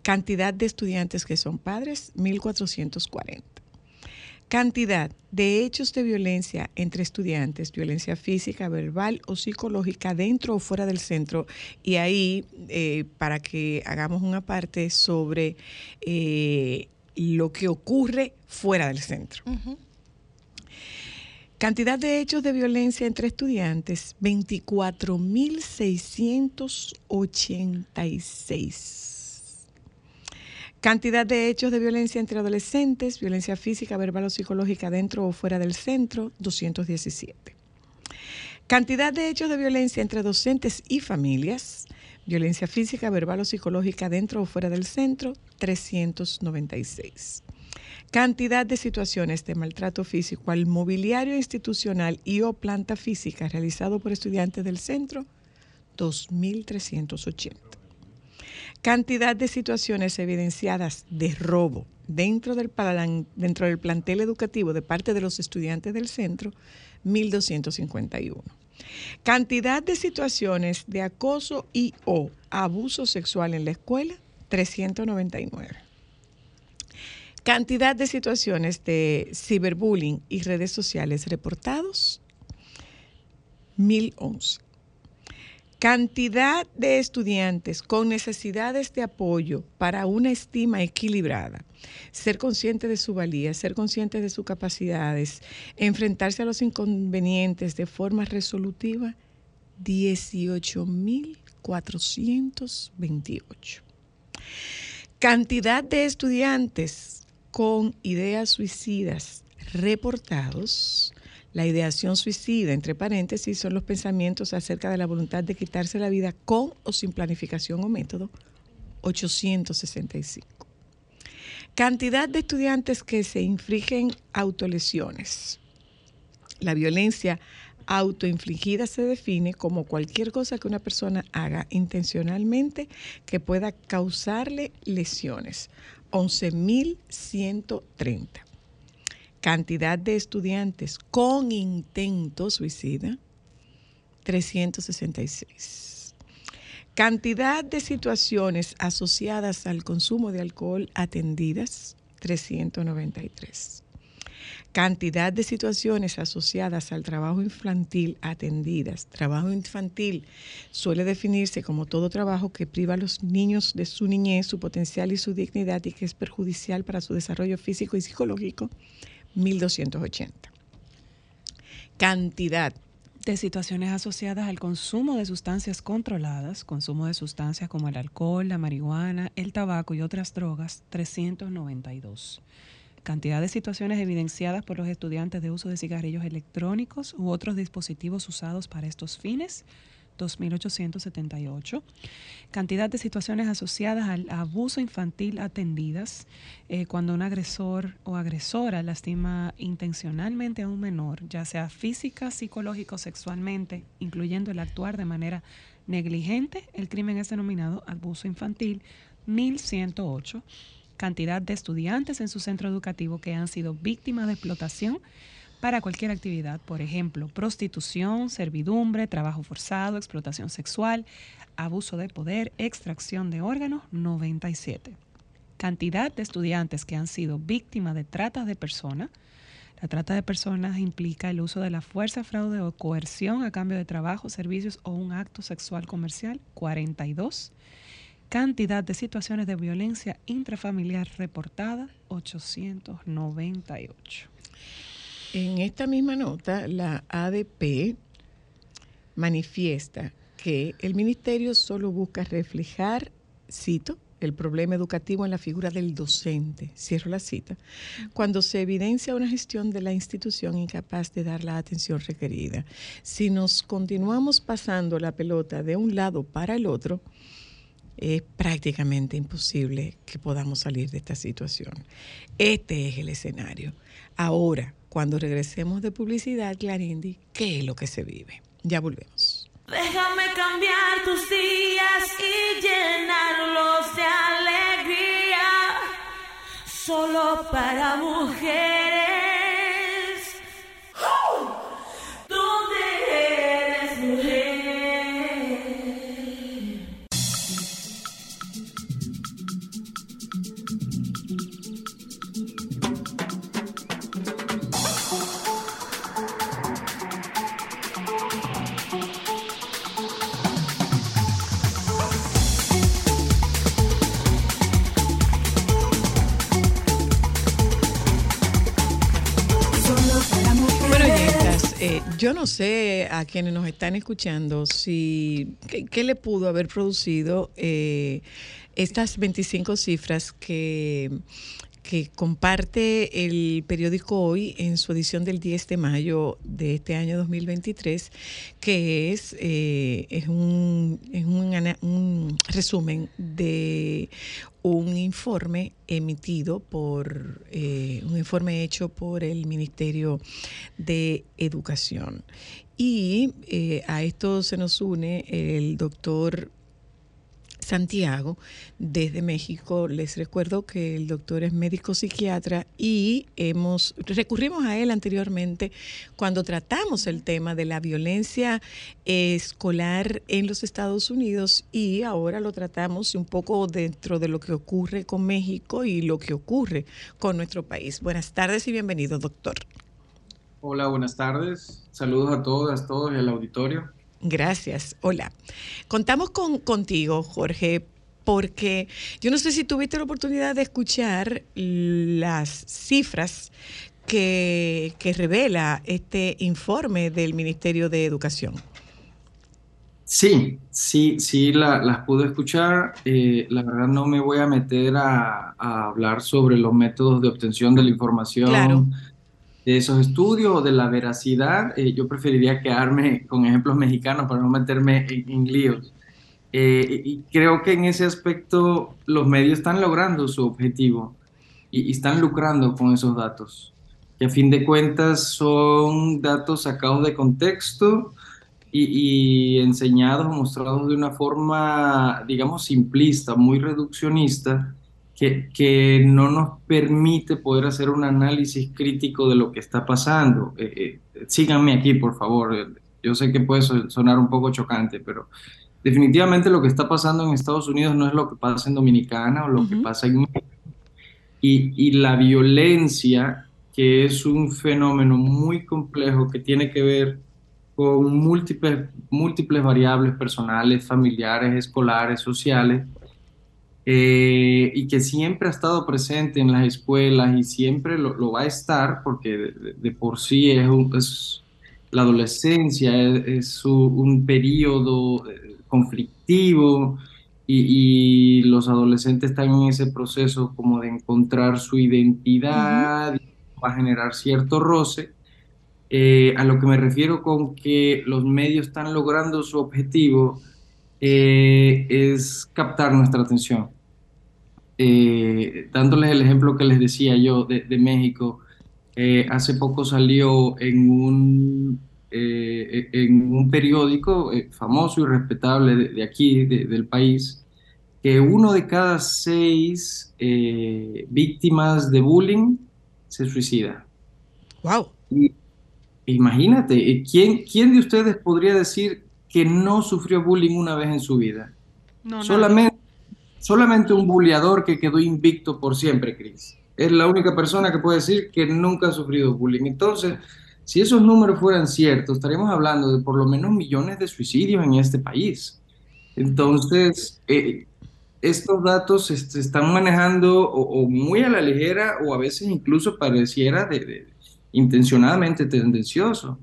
Cantidad de estudiantes que son padres, 1.440. Cantidad de hechos de violencia entre estudiantes, violencia física, verbal o psicológica dentro o fuera del centro. Y ahí, eh, para que hagamos una parte sobre eh, lo que ocurre fuera del centro. Cantidad de hechos de violencia entre estudiantes, 24.686. Cantidad de hechos de violencia entre adolescentes, violencia física, verbal o psicológica dentro o fuera del centro, 217. Cantidad de hechos de violencia entre docentes y familias, violencia física, verbal o psicológica dentro o fuera del centro, 396. Cantidad de situaciones de maltrato físico al mobiliario institucional y o planta física realizado por estudiantes del centro, 2.380. Cantidad de situaciones evidenciadas de robo dentro del, plantel educativo de parte de los estudiantes del centro, 1.251. Cantidad de situaciones de acoso y o abuso sexual en la escuela, 399. Cantidad de situaciones de ciberbullying y redes sociales reportados, 1011. Cantidad de estudiantes con necesidades de apoyo para una estima equilibrada. Ser consciente de su valía, ser consciente de sus capacidades, enfrentarse a los inconvenientes de forma resolutiva, 18.428. Cantidad de estudiantes con ideas suicidas reportados. La ideación suicida, entre paréntesis, son los pensamientos acerca de la voluntad de quitarse la vida con o sin planificación o método. 865. Cantidad de estudiantes que se infligen autolesiones. La violencia autoinfligida se define como cualquier cosa que una persona haga intencionalmente que pueda causarle lesiones. 11.130. Cantidad de estudiantes con intento suicida. 366. Cantidad de situaciones asociadas al consumo de alcohol atendidas. 393 cantidad de situaciones asociadas al trabajo infantil atendidas. Trabajo infantil suele definirse como todo trabajo que priva a los niños de su niñez, su potencial y su dignidad y que es perjudicial para su desarrollo físico y psicológico. 1280. Cantidad de situaciones asociadas al consumo de sustancias controladas, consumo de sustancias como el alcohol, la marihuana, el tabaco y otras drogas, 392 cantidad de situaciones evidenciadas por los estudiantes de uso de cigarrillos electrónicos u otros dispositivos usados para estos fines, 2.878. Cantidad de situaciones asociadas al abuso infantil atendidas eh, cuando un agresor o agresora lastima intencionalmente a un menor, ya sea física, psicológica o sexualmente, incluyendo el actuar de manera negligente. El crimen es denominado abuso infantil, 1.108 cantidad de estudiantes en su centro educativo que han sido víctimas de explotación para cualquier actividad, por ejemplo, prostitución, servidumbre, trabajo forzado, explotación sexual, abuso de poder, extracción de órganos, 97. Cantidad de estudiantes que han sido víctimas de trata de personas. La trata de personas implica el uso de la fuerza, fraude o coerción a cambio de trabajo, servicios o un acto sexual comercial, 42 Cantidad de situaciones de violencia intrafamiliar reportada, 898. En esta misma nota, la ADP manifiesta que el ministerio solo busca reflejar, cito, el problema educativo en la figura del docente, cierro la cita, cuando se evidencia una gestión de la institución incapaz de dar la atención requerida. Si nos continuamos pasando la pelota de un lado para el otro, es prácticamente imposible que podamos salir de esta situación. Este es el escenario. Ahora, cuando regresemos de publicidad, Clarindi, ¿qué es lo que se vive? Ya volvemos. Déjame cambiar tus días y llenarlos de alegría. Solo para mujeres. Eh, yo no sé a quienes nos están escuchando si qué, le pudo haber producido eh, estas 25 cifras que, que comparte el periódico Hoy en su edición del 10 de mayo de este año 2023, que es, eh, es, un, es un resumen de un informe emitido por, eh, un informe hecho por el Ministerio de Educación. Y eh, a esto se nos une el doctor Santiago desde México. Les recuerdo que el doctor es médico psiquiatra y hemos recurrimos a él anteriormente cuando tratamos el tema de la violencia escolar en los Estados Unidos y ahora lo tratamos un poco dentro de lo que ocurre con México y lo que ocurre con nuestro país. Buenas tardes y bienvenido, doctor. Hola, buenas tardes. Saludos a todas, todos y al auditorio. Gracias. Hola. Contamos con, contigo, Jorge, porque yo no sé si tuviste la oportunidad de escuchar las cifras que, que revela este informe del Ministerio de Educación. Sí, sí, sí, la- las pude escuchar. Eh, la verdad no me voy a meter a, a hablar sobre los métodos de obtención de la información Claro. De esos estudios o de la veracidad. Eh, yo preferiría quedarme con ejemplos mexicanos para no meterme en, en líos. Eh, y creo que en ese aspecto los medios están logrando su objetivo y, están lucrando con esos datos, que a fin de cuentas son datos sacados de contexto y, enseñados mostrados de una forma, digamos, simplista, muy reduccionista, que, que no nos permite poder hacer un análisis crítico de lo que está pasando. Eh, eh, síganme aquí, por favor. Yo sé que puede so- sonar un poco chocante, pero definitivamente lo que está pasando en Estados Unidos no es lo que pasa en Dominicana o lo que Ujú. pasa en México. Y, y la violencia, que es un fenómeno muy complejo que tiene que ver con múltiples, múltiples variables personales, familiares, escolares, sociales, eh, y que siempre ha estado presente en las escuelas y siempre lo, lo va a estar, porque de, por sí es, un- es- la adolescencia es, un periodo eh, conflictivo y, y los adolescentes están en ese proceso como de encontrar su identidad, y va a generar cierto roce. Eh, a lo que me refiero con que los medios están logrando su objetivo eh, es captar nuestra atención. Eh, dándoles el ejemplo que les decía yo de, de México, eh, hace poco salió en un, eh, en un periódico eh, famoso y respetable de, de aquí, de- del país, que uno de cada seis eh, víctimas de bullying se suicida. Wow. Y imagínate, ¿quién, quién de ustedes podría decir que no sufrió bullying una vez en su vida? No. Solamente, solamente un bulleador que quedó invicto por siempre, Chris. Es la única persona que puede decir que nunca ha sufrido bullying. Entonces, si esos números fueran ciertos, estaríamos hablando de por lo menos millones de suicidios en este país. Entonces, eh, estos datos se, están manejando o, muy a la ligera o a veces incluso pareciera de, intencionadamente tendencioso,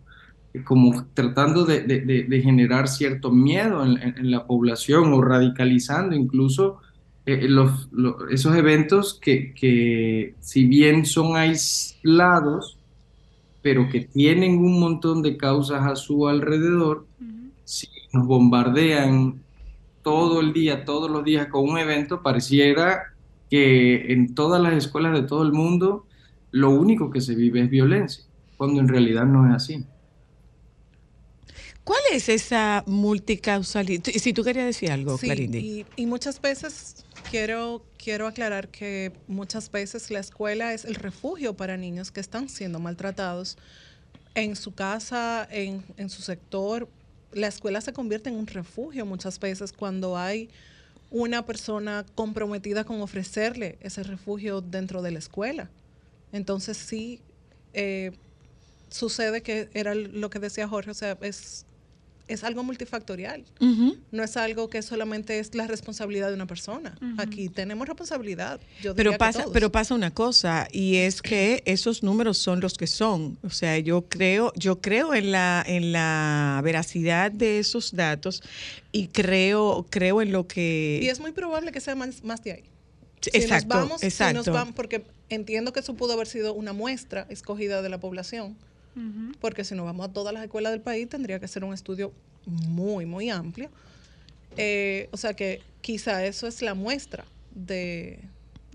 como tratando de, generar cierto miedo en la población o radicalizando incluso eh, los, lo- esos eventos que, que si bien son aislados, pero que tienen un montón de causas a su alrededor, si nos bombardean todo el día, todos los días con un evento, pareciera que en todas las escuelas de todo el mundo lo único que se vive es violencia, cuando en realidad no es así. ¿Cuál es esa multicausalidad? Si tú querías decir algo, Sí, Clarindi. y, y muchas veces quiero, quiero aclarar que muchas veces la escuela es el refugio para niños que están siendo maltratados en su casa, en, en su sector. La escuela se convierte en un refugio muchas veces cuando hay una persona comprometida con ofrecerle ese refugio dentro de la escuela. Entonces sí, eh, sucede que era lo que decía Jorge, o sea, es, es algo multifactorial. No es algo que solamente es la responsabilidad de una persona. Aquí tenemos responsabilidad. Yo Pero pasa, pero pasa una cosa, y es que esos números son los que son. O sea, yo creo, yo creo en la, en la veracidad de esos datos y creo, creo en lo que Y es muy probable que sea más, más de ahí. Si exacto, nos vamos, si nos exacto. vamos- porque entiendo que eso pudo haber sido una muestra escogida de la población, Porque si nos vamos a todas las escuelas del país tendría que ser un estudio muy, muy amplio. Eh, o sea que quizá eso es la muestra de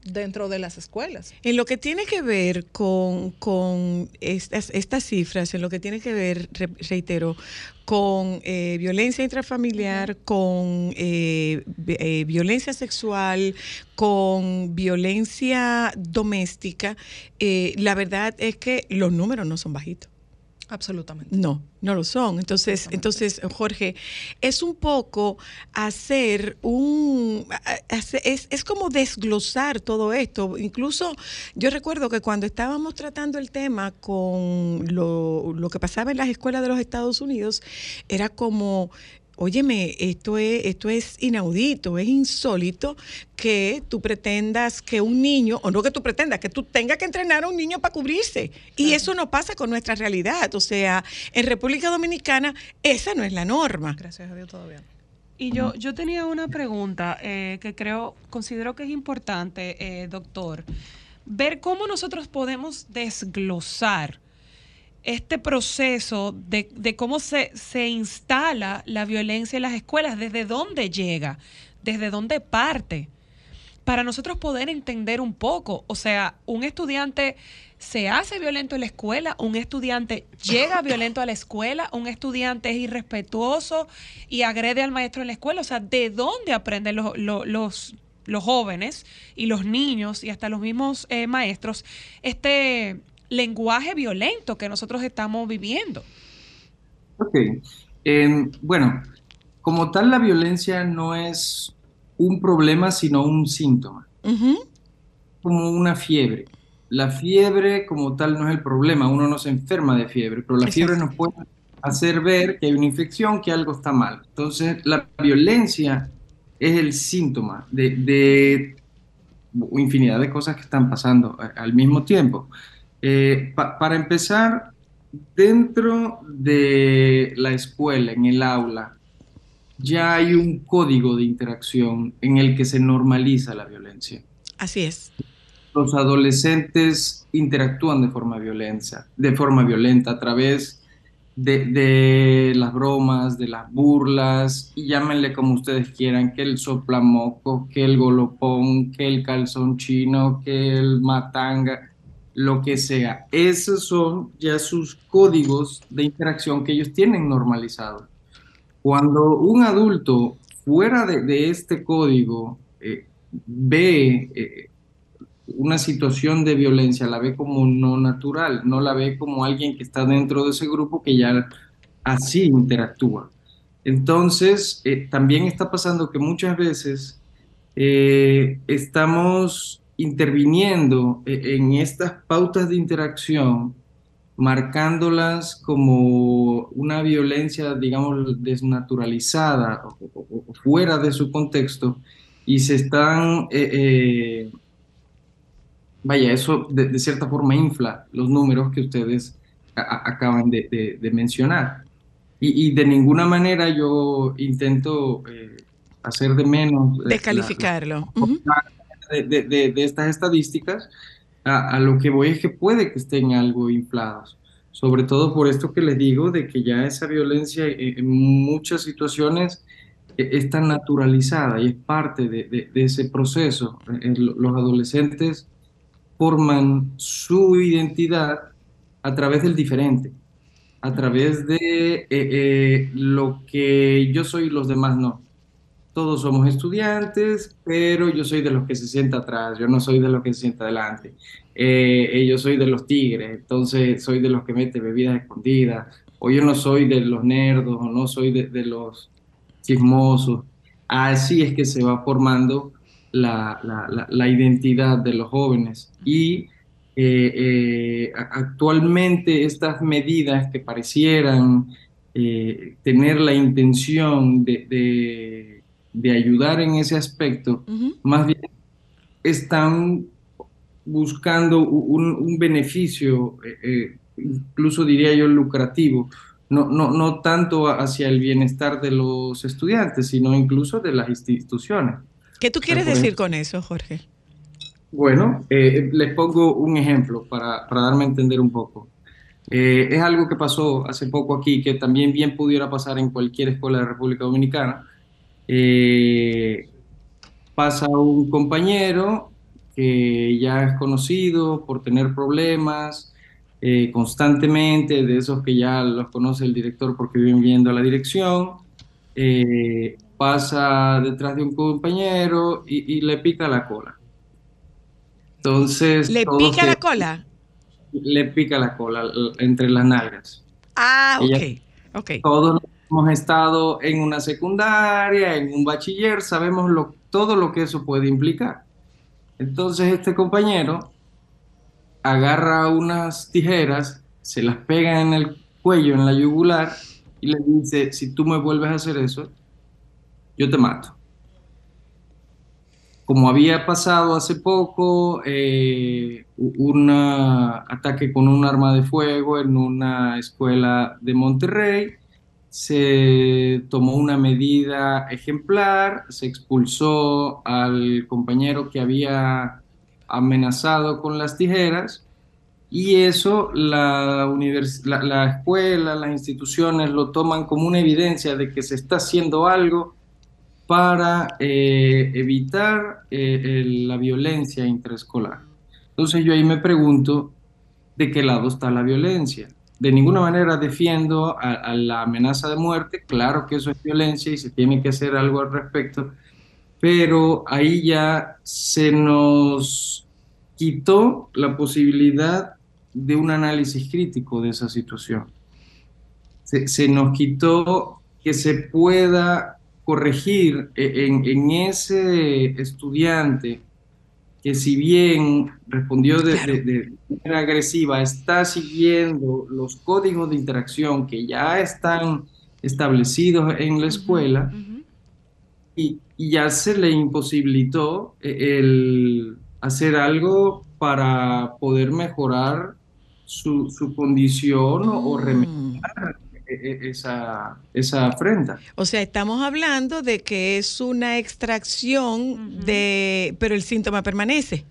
dentro de las escuelas. En lo que tiene que ver con, con estas, estas cifras, en lo que tiene que ver, re- reitero, con eh, violencia intrafamiliar, con eh, eh, violencia sexual, con violencia doméstica, eh, la verdad es que los números no son bajitos. Absolutamente. No, no lo son. Entonces, entonces, Jorge, es un poco hacer un, es, es como desglosar todo esto. Incluso yo recuerdo que cuando estábamos tratando el tema con lo, lo que pasaba en las escuelas de los Estados Unidos, era como Óyeme, esto es, esto es inaudito, es insólito que tú pretendas que un niño, o no que tú pretendas, que tú tengas que entrenar a un niño para cubrirse. Y eso no pasa con nuestra realidad. O sea, en República Dominicana esa no es la norma. Gracias a Dios todavía. Y yo, yo tenía una pregunta eh, que creo, considero que es importante, eh, doctor, ver cómo nosotros podemos desglosar este proceso de, de cómo se, se instala la violencia en las escuelas, desde dónde llega, desde dónde parte, para nosotros poder entender un poco. O sea, un estudiante se hace violento en la escuela, un estudiante llega [coughs] violento a la escuela, un estudiante es irrespetuoso y agrede al maestro en la escuela. O sea, ¿de dónde aprenden los, los, los, los jóvenes y los niños y hasta los mismos eh, maestros este lenguaje violento que nosotros estamos viviendo? Ok. Bueno, como tal, la violencia no es un problema, sino un síntoma, como una fiebre. La fiebre como tal no es el problema, uno no se enferma de fiebre, pero la fiebre nos puede hacer ver que hay una infección, que algo está mal. Entonces, la violencia es el síntoma de, de infinidad de cosas que están pasando al mismo tiempo. Eh, pa- para empezar, dentro de la escuela, en el aula, ya hay un código de interacción en el que se normaliza la violencia. Así es. Los adolescentes interactúan de forma violenta, de forma violenta a través de, de las bromas, de las burlas, y llámenle como ustedes quieran, que el soplamoco, que el golopón, que el calzón chino, que el matanga, lo que sea. Esos son ya sus códigos de interacción que ellos tienen normalizados. Cuando un adulto fuera de, este código eh, ve eh, una situación de violencia, la ve como no natural, no la ve como alguien que está dentro de ese grupo que ya así interactúa. Entonces, eh, también está pasando que muchas veces estamos interviniendo eh, en estas pautas de interacción marcándolas como una violencia, digamos, desnaturalizada o, o- o fuera de su contexto y se están, eh, eh, vaya, eso de, de cierta forma infla los números que ustedes a- acaban de, de- de mencionar. Y, y de ninguna manera yo intento eh, hacer de menos... eh, la- Descalificarlo. Ujú. de, de- estas estadísticas, a, lo que voy es que puede que estén algo inflados, sobre todo por esto que les digo, de que ya esa violencia eh, en muchas situaciones eh, está naturalizada y es parte de, de- ese proceso. Eh, lo- Los adolescentes forman su identidad a través del diferente, a través de eh, eh, lo que yo soy y los demás no todos somos estudiantes, pero yo soy de los que se sienta atrás, yo no soy de los que se sienta adelante. Eh, eh, yo soy de los tigres, entonces soy de los que mete bebidas escondidas, o yo no soy de los nerdos, o no soy de, los chismosos. Así es que se va formando la, la- la- identidad de los jóvenes. Y eh, actualmente estas medidas que parecieran tener la intención de- de ayudar en ese aspecto, más bien están buscando un, un beneficio, eh, eh, incluso diría yo lucrativo, no, no, no tanto hacia el bienestar de los estudiantes, sino incluso de las instituciones. ¿Qué tú quieres decir con eso, Jorge? Bueno, eh, les pongo un ejemplo para, para darme a entender un poco. Eh, es algo que pasó hace poco aquí, que también bien pudiera pasar en cualquier escuela de República Dominicana. Eh, pasa un compañero que ya es conocido por tener problemas eh, constantemente, de esos que ya los conoce el director porque viven viendo a la dirección. eh, pasa detrás de un compañero y, y le pica la cola. Entonces, ¿Le pica la cola? le pica la cola entre las nalgas. Ah, ok. Ella- Ok. Todos hemos estado en una secundaria, en un bachiller, sabemos lo, todo lo que eso puede implicar. Entonces este compañero agarra unas tijeras, se las pega en el cuello, en la yugular, y le dice, si tú me vuelves a hacer eso, yo te mato. Como había pasado hace poco, eh, un ataque con un arma de fuego en una escuela de Monterrey, se tomó una medida ejemplar, se expulsó al compañero que había amenazado con las tijeras y eso la, la, la escuela, las instituciones lo toman como una evidencia de que se está haciendo algo para eh, evitar eh, la violencia intraescolar. Entonces yo ahí me pregunto, ¿de qué lado está la violencia? De ninguna manera defiendo a, la amenaza de muerte, claro que eso es violencia y se tiene que hacer algo al respecto, pero ahí ya se nos quitó la posibilidad de un análisis crítico de esa situación. Se, nos quitó que se pueda corregir e- en ese estudiante que si bien respondió de, Claro. de- de manera agresiva, está siguiendo los códigos de interacción que ya están establecidos en la escuela, y, y ya se le imposibilitó eh, el hacer algo para poder mejorar su, su condición o, o remediar Mm. eh, esa, esa afrenta. O sea, estamos hablando de que es una extracción de, pero el síntoma permanece.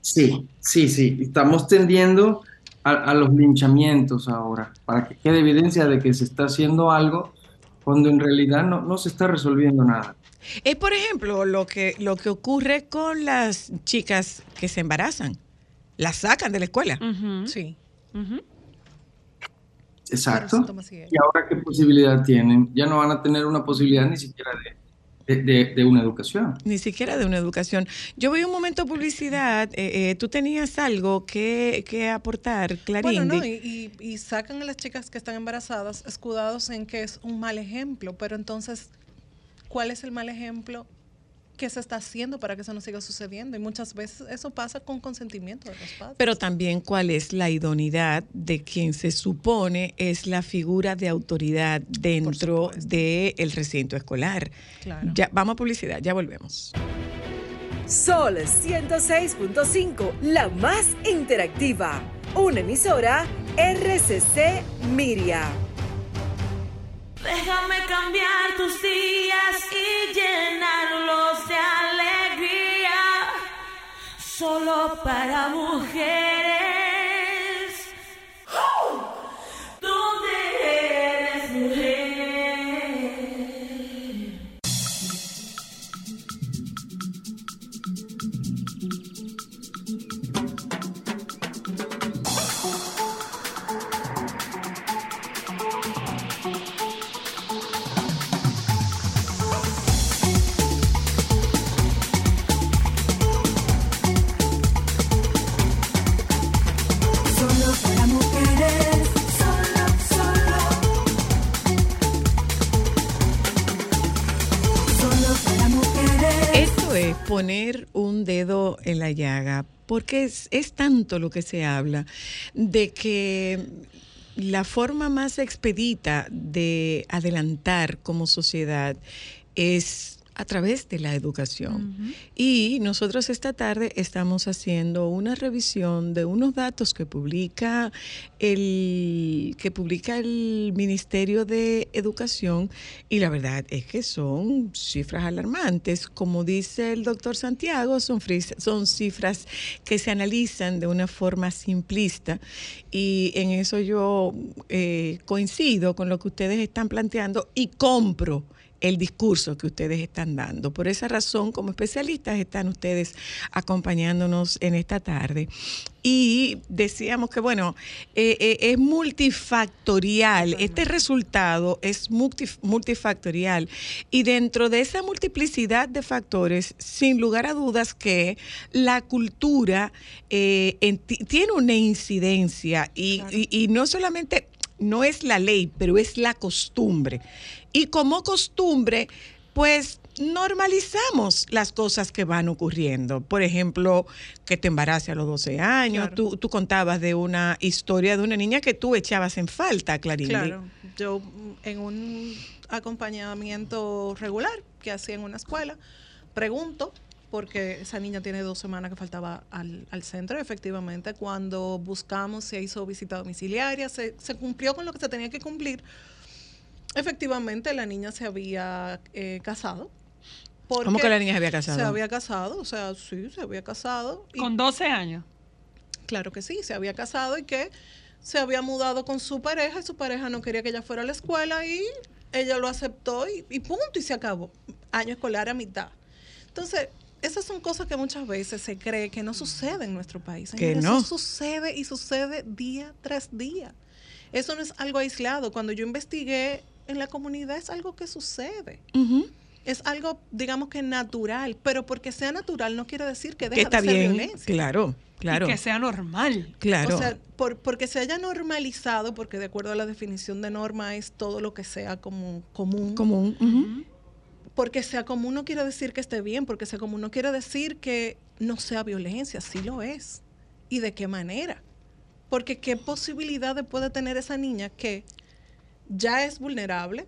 Sí, sí, sí. Estamos tendiendo a, a los linchamientos ahora, para que quede evidencia de que se está haciendo algo cuando en realidad no, no se está resolviendo nada. Es, por ejemplo, lo que, lo que ocurre con las chicas que se embarazan. Las sacan de la escuela. Sí. Exacto. ¿Y ahora qué posibilidad tienen? Ya no van a tener una posibilidad ni siquiera de, de- de- de una educación. Ni siquiera de una educación. Yo voy un momento a publicidad. eh, eh, Tú tenías algo que, que aportar, Bueno, no, y- y sacan a las chicas que están embarazadas escudados en que es un mal ejemplo, pero entonces, ¿cuál es el mal ejemplo? ¿Qué se está haciendo para que eso no siga sucediendo? Y muchas veces eso pasa con consentimiento de los padres. Pero también cuál es la idoneidad de quien se supone es la figura de autoridad dentro del recinto escolar. Claro. Ya, vamos a publicidad, ya volvemos. Sol 106.5, la más interactiva. Una emisora RCC Miria. Déjame cambiar tus días y llenarlos Solo para mujeres. Poner un dedo en la llaga, porque es, es tanto lo que se habla de que la forma más expedita de adelantar como sociedad es a través de la educación. Y nosotros esta tarde estamos haciendo una revisión de unos datos que publica el que publica el Ministerio de Educación y la verdad es que son cifras alarmantes. Como dice el doctor Santiago, son, son cifras que se analizan de una forma simplista y en eso yo eh, coincido con lo que ustedes están planteando y compro el discurso que ustedes están dando. Por esa razón, como especialistas, están ustedes acompañándonos en esta tarde. Y decíamos que, bueno, eh, eh, es multifactorial. Este resultado es multi- multifactorial. Y dentro de esa multiplicidad de factores, sin lugar a dudas que la cultura eh, en- ti- tiene una incidencia y, y- y no solamente no es la ley, pero es la costumbre. Y como costumbre, pues normalizamos las cosas que van ocurriendo. Por ejemplo, que te embarace a los 12 años. Claro. Tú, tú contabas de una historia de una niña que tú echabas en falta, Clarindi. Claro, yo mm, en un acompañamiento regular que hacía en una escuela, pregunto, porque esa niña tiene dos semanas que faltaba al, al centro, efectivamente, cuando buscamos, se hizo visita domiciliaria, se, se cumplió con lo que se tenía que cumplir. Efectivamente, la niña se había eh, casado. ¿Cómo que la niña se había casado? Se había casado, o sea, sí, se había casado. y- Con 12 años. Claro que sí, se había casado y que se había mudado con su pareja y su pareja no quería que ella fuera a la escuela y ella lo aceptó y, y punto, y se acabó. Año escolar a mitad. Entonces, esas son cosas que muchas veces se cree que no sucede en nuestro país. Que no. Eso sucede y sucede día tras día. Eso no es algo aislado. Cuando yo investigué en la comunidad es algo que sucede. Es algo, digamos que natural, pero porque sea natural no quiere decir que está de ser bien. violencia. Claro, claro. Y que sea normal. Claro. O sea, por- porque se haya normalizado, porque de acuerdo a la definición de norma es todo lo que sea como común. común. Porque sea común no quiere decir que esté bien, porque sea común no quiere decir que no sea violencia, sí lo es. ¿Y de qué manera? Porque qué posibilidades puede tener esa niña que ya es vulnerable,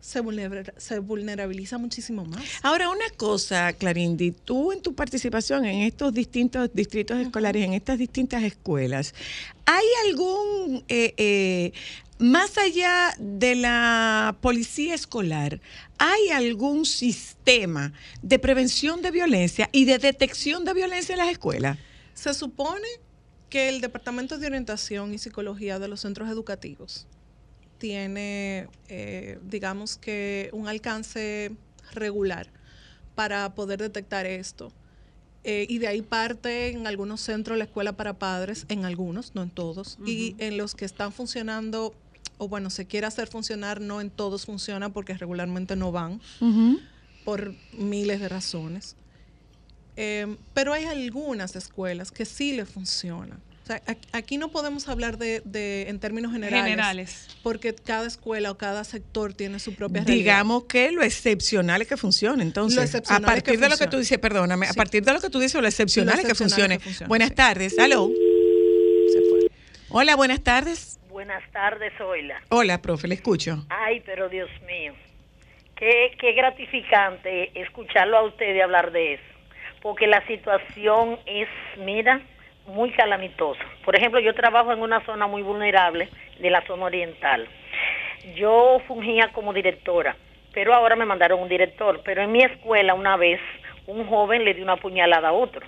se, vulnera- se vulnerabiliza muchísimo más. Ahora, una cosa, Clarindi, tú en tu participación en estos distintos distritos escolares, en estas distintas escuelas, ¿hay algún, eh, eh, más allá de la policía escolar, ¿hay algún sistema de prevención de violencia y de detección de violencia en las escuelas? Se supone que el Departamento de Orientación y Psicología de los centros educativos tiene, eh, digamos que, un alcance regular para poder detectar esto. Eh, y de ahí parte en algunos centros la escuela para padres, en algunos, no en todos, y en los que están funcionando, o bueno, se quiere hacer funcionar, no en todos funciona porque regularmente no van por miles de razones. Eh, pero hay algunas escuelas que sí le funcionan. O sea, aquí no podemos hablar de, de- en términos generales, Generales. porque cada escuela o cada sector tiene su propia realidad. Digamos que lo excepcional es que funcione. Entonces, Lo a excepcional es partir que de lo que tú dices, perdóname, a partir de lo que tú dices, lo excepcional, Lo es que funcione. es que funcione, Buenas sí. tardes, aló. Se fue. Hola, buenas tardes. Buenas tardes, Zoila. Hola, profe, le escucho. Ay, pero Dios mío. Qué, qué gratificante escucharlo a usted y hablar de eso. Porque la situación es, mira, muy calamitosa. Por ejemplo, yo trabajo en una zona muy vulnerable de la zona oriental. Yo fungía como directora, pero ahora me mandaron un director. Pero en mi escuela una vez un joven le dio una puñalada a otro.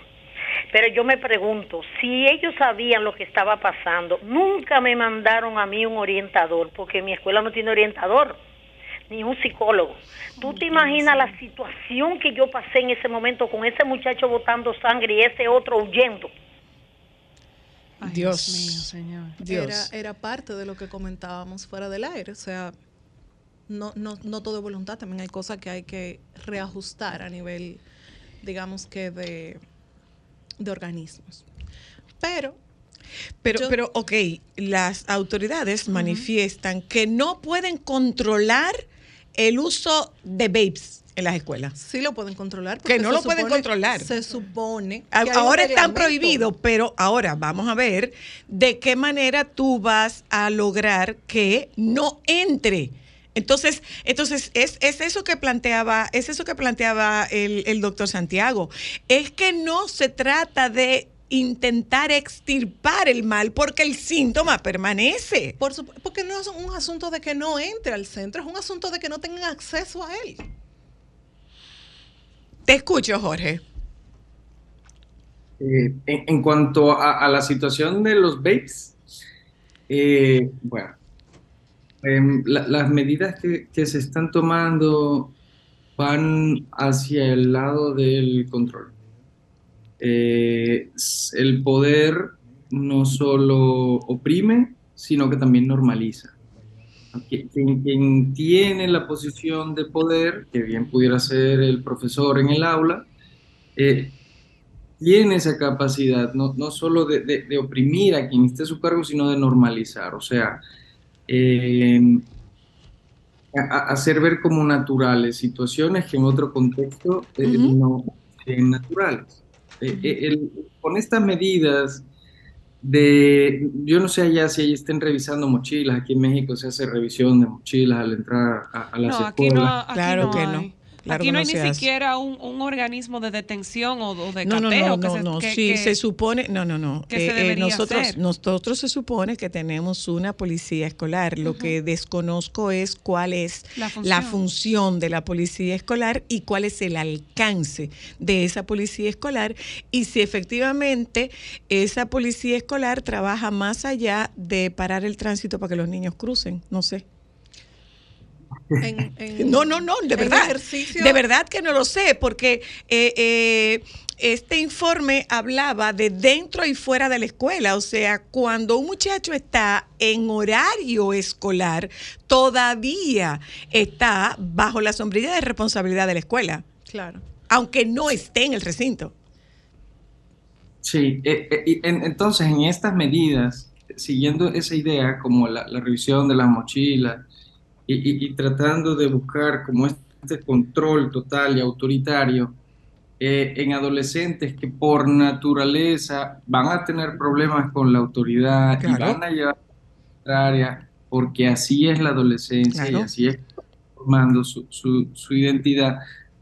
Pero yo me pregunto, si ellos sabían lo que estaba pasando, nunca me mandaron a mí un orientador, porque mi escuela no tiene orientador, ni un psicólogo. ¿Tú te imaginas la situación que yo pasé en ese momento con ese muchacho botando sangre y ese otro huyendo? Ay, Dios. Dios mío, señor. Dios. Era, era parte de lo que comentábamos fuera del aire. O sea, no, no, no todo es voluntad, también hay cosas que hay que reajustar a nivel, digamos que de, de organismos. Pero Pero, Yo- pero, ok, las autoridades manifiestan que no pueden controlar el uso de vapes en las escuelas. sí lo pueden controlar. Que no lo pueden controlar. Se supone. que Ahora están prohibidos, pero ahora vamos a ver de qué manera tú vas a lograr que no entre. Entonces, entonces es, es eso que planteaba, es eso que planteaba el, el doctor Santiago. Es que no se trata de intentar extirpar el mal porque el síntoma permanece. Por porque no es un asunto de que no entre al centro, es un asunto de que no tengan acceso a él. Te escucho, Jorge. Eh, en, cuanto a, la situación de los vapes, eh, bueno, em, la- las medidas que, que se están tomando van hacia el lado del control. Eh, el poder no solo oprime, sino que también normaliza. Qui- Quien, quien tiene la posición de poder, que bien pudiera ser el profesor en el aula, eh, tiene esa capacidad, no, no solo de, de- de oprimir a quien esté a su cargo, sino de normalizar, o sea, eh, a- a- hacer ver como naturales situaciones que en otro contexto eh, Ujú. no sean naturales. Eh, eh, el- con estas medidas de, yo no sé allá si ahí estén revisando mochilas, aquí en México se hace revisión de mochilas al entrar a, a las No, aquí escuelas. no, aquí Claro no que hay. no. Claro aquí no no hay se ni hace. siquiera un, un organismo de detención o, o de No, no, cateo no, que no, se, no. que- sí, que- se supone, no, no, no. que se Eh, eh, debería nosotros, hacer. nosotros se supone que tenemos una policía escolar. Lo que desconozco es cuál es La función de la policía escolar y cuál es el alcance de esa policía escolar y si efectivamente esa policía escolar trabaja más allá de parar el tránsito para que los niños crucen. No sé. En- [laughs] en- No, no, no, de verdad. ejercicio- De verdad que no lo sé, porque eh, eh, este informe hablaba de dentro y fuera de la escuela. O sea, cuando un muchacho está en horario escolar, todavía está bajo la sombrilla de responsabilidad de la escuela, Claro. aunque no esté en el recinto. Sí, eh, entonces en estas medidas, siguiendo esa idea, como la, la revisión de las mochilas y, y- y tratando de buscar como este control total y autoritario eh, en adolescentes que por naturaleza van a tener problemas con la autoridad y Claro. van a llevar a la contraria, porque así es la adolescencia y Claro. así es formando su, su- su identidad.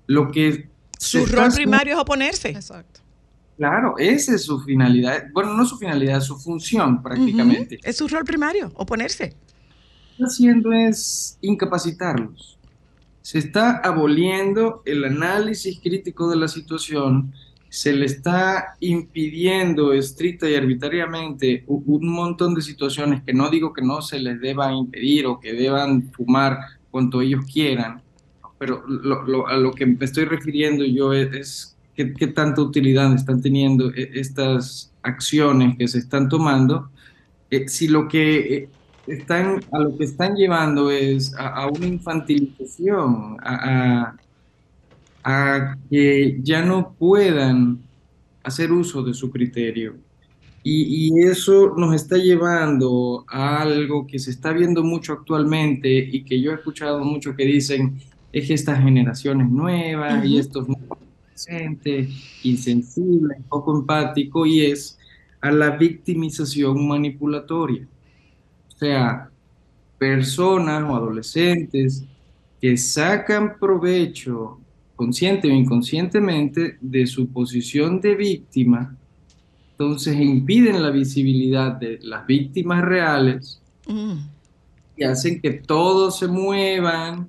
Lo que Su rol primario es oponerse. Exacto. Claro, esa es su finalidad. Bueno, no su finalidad, su función prácticamente. Ujú, Es su rol primario, oponerse. Está haciendo es incapacitarlos. Se está aboliendo el análisis crítico de la situación, se le está impidiendo estricta y arbitrariamente un montón de situaciones que no digo que no se les deba impedir o que deban fumar cuanto ellos quieran, pero lo- lo- a lo que me estoy refiriendo yo es, es qué, qué tanta utilidad están teniendo eh, estas acciones que se están tomando, eh, si lo que eh, están, a lo que están llevando es a, a una infantilización, a, a- a que ya no puedan hacer uso de su criterio. Y, y eso nos está llevando a algo que se está viendo mucho actualmente y que yo he escuchado mucho que dicen es que estas generaciones nuevas y estos nuevos adolescentes insensibles, poco empático y es a la victimización manipulatoria. Sea, personas o adolescentes que sacan provecho consciente o inconscientemente de su posición de víctima, entonces impiden la visibilidad de las víctimas reales Mm. y hacen que todos se muevan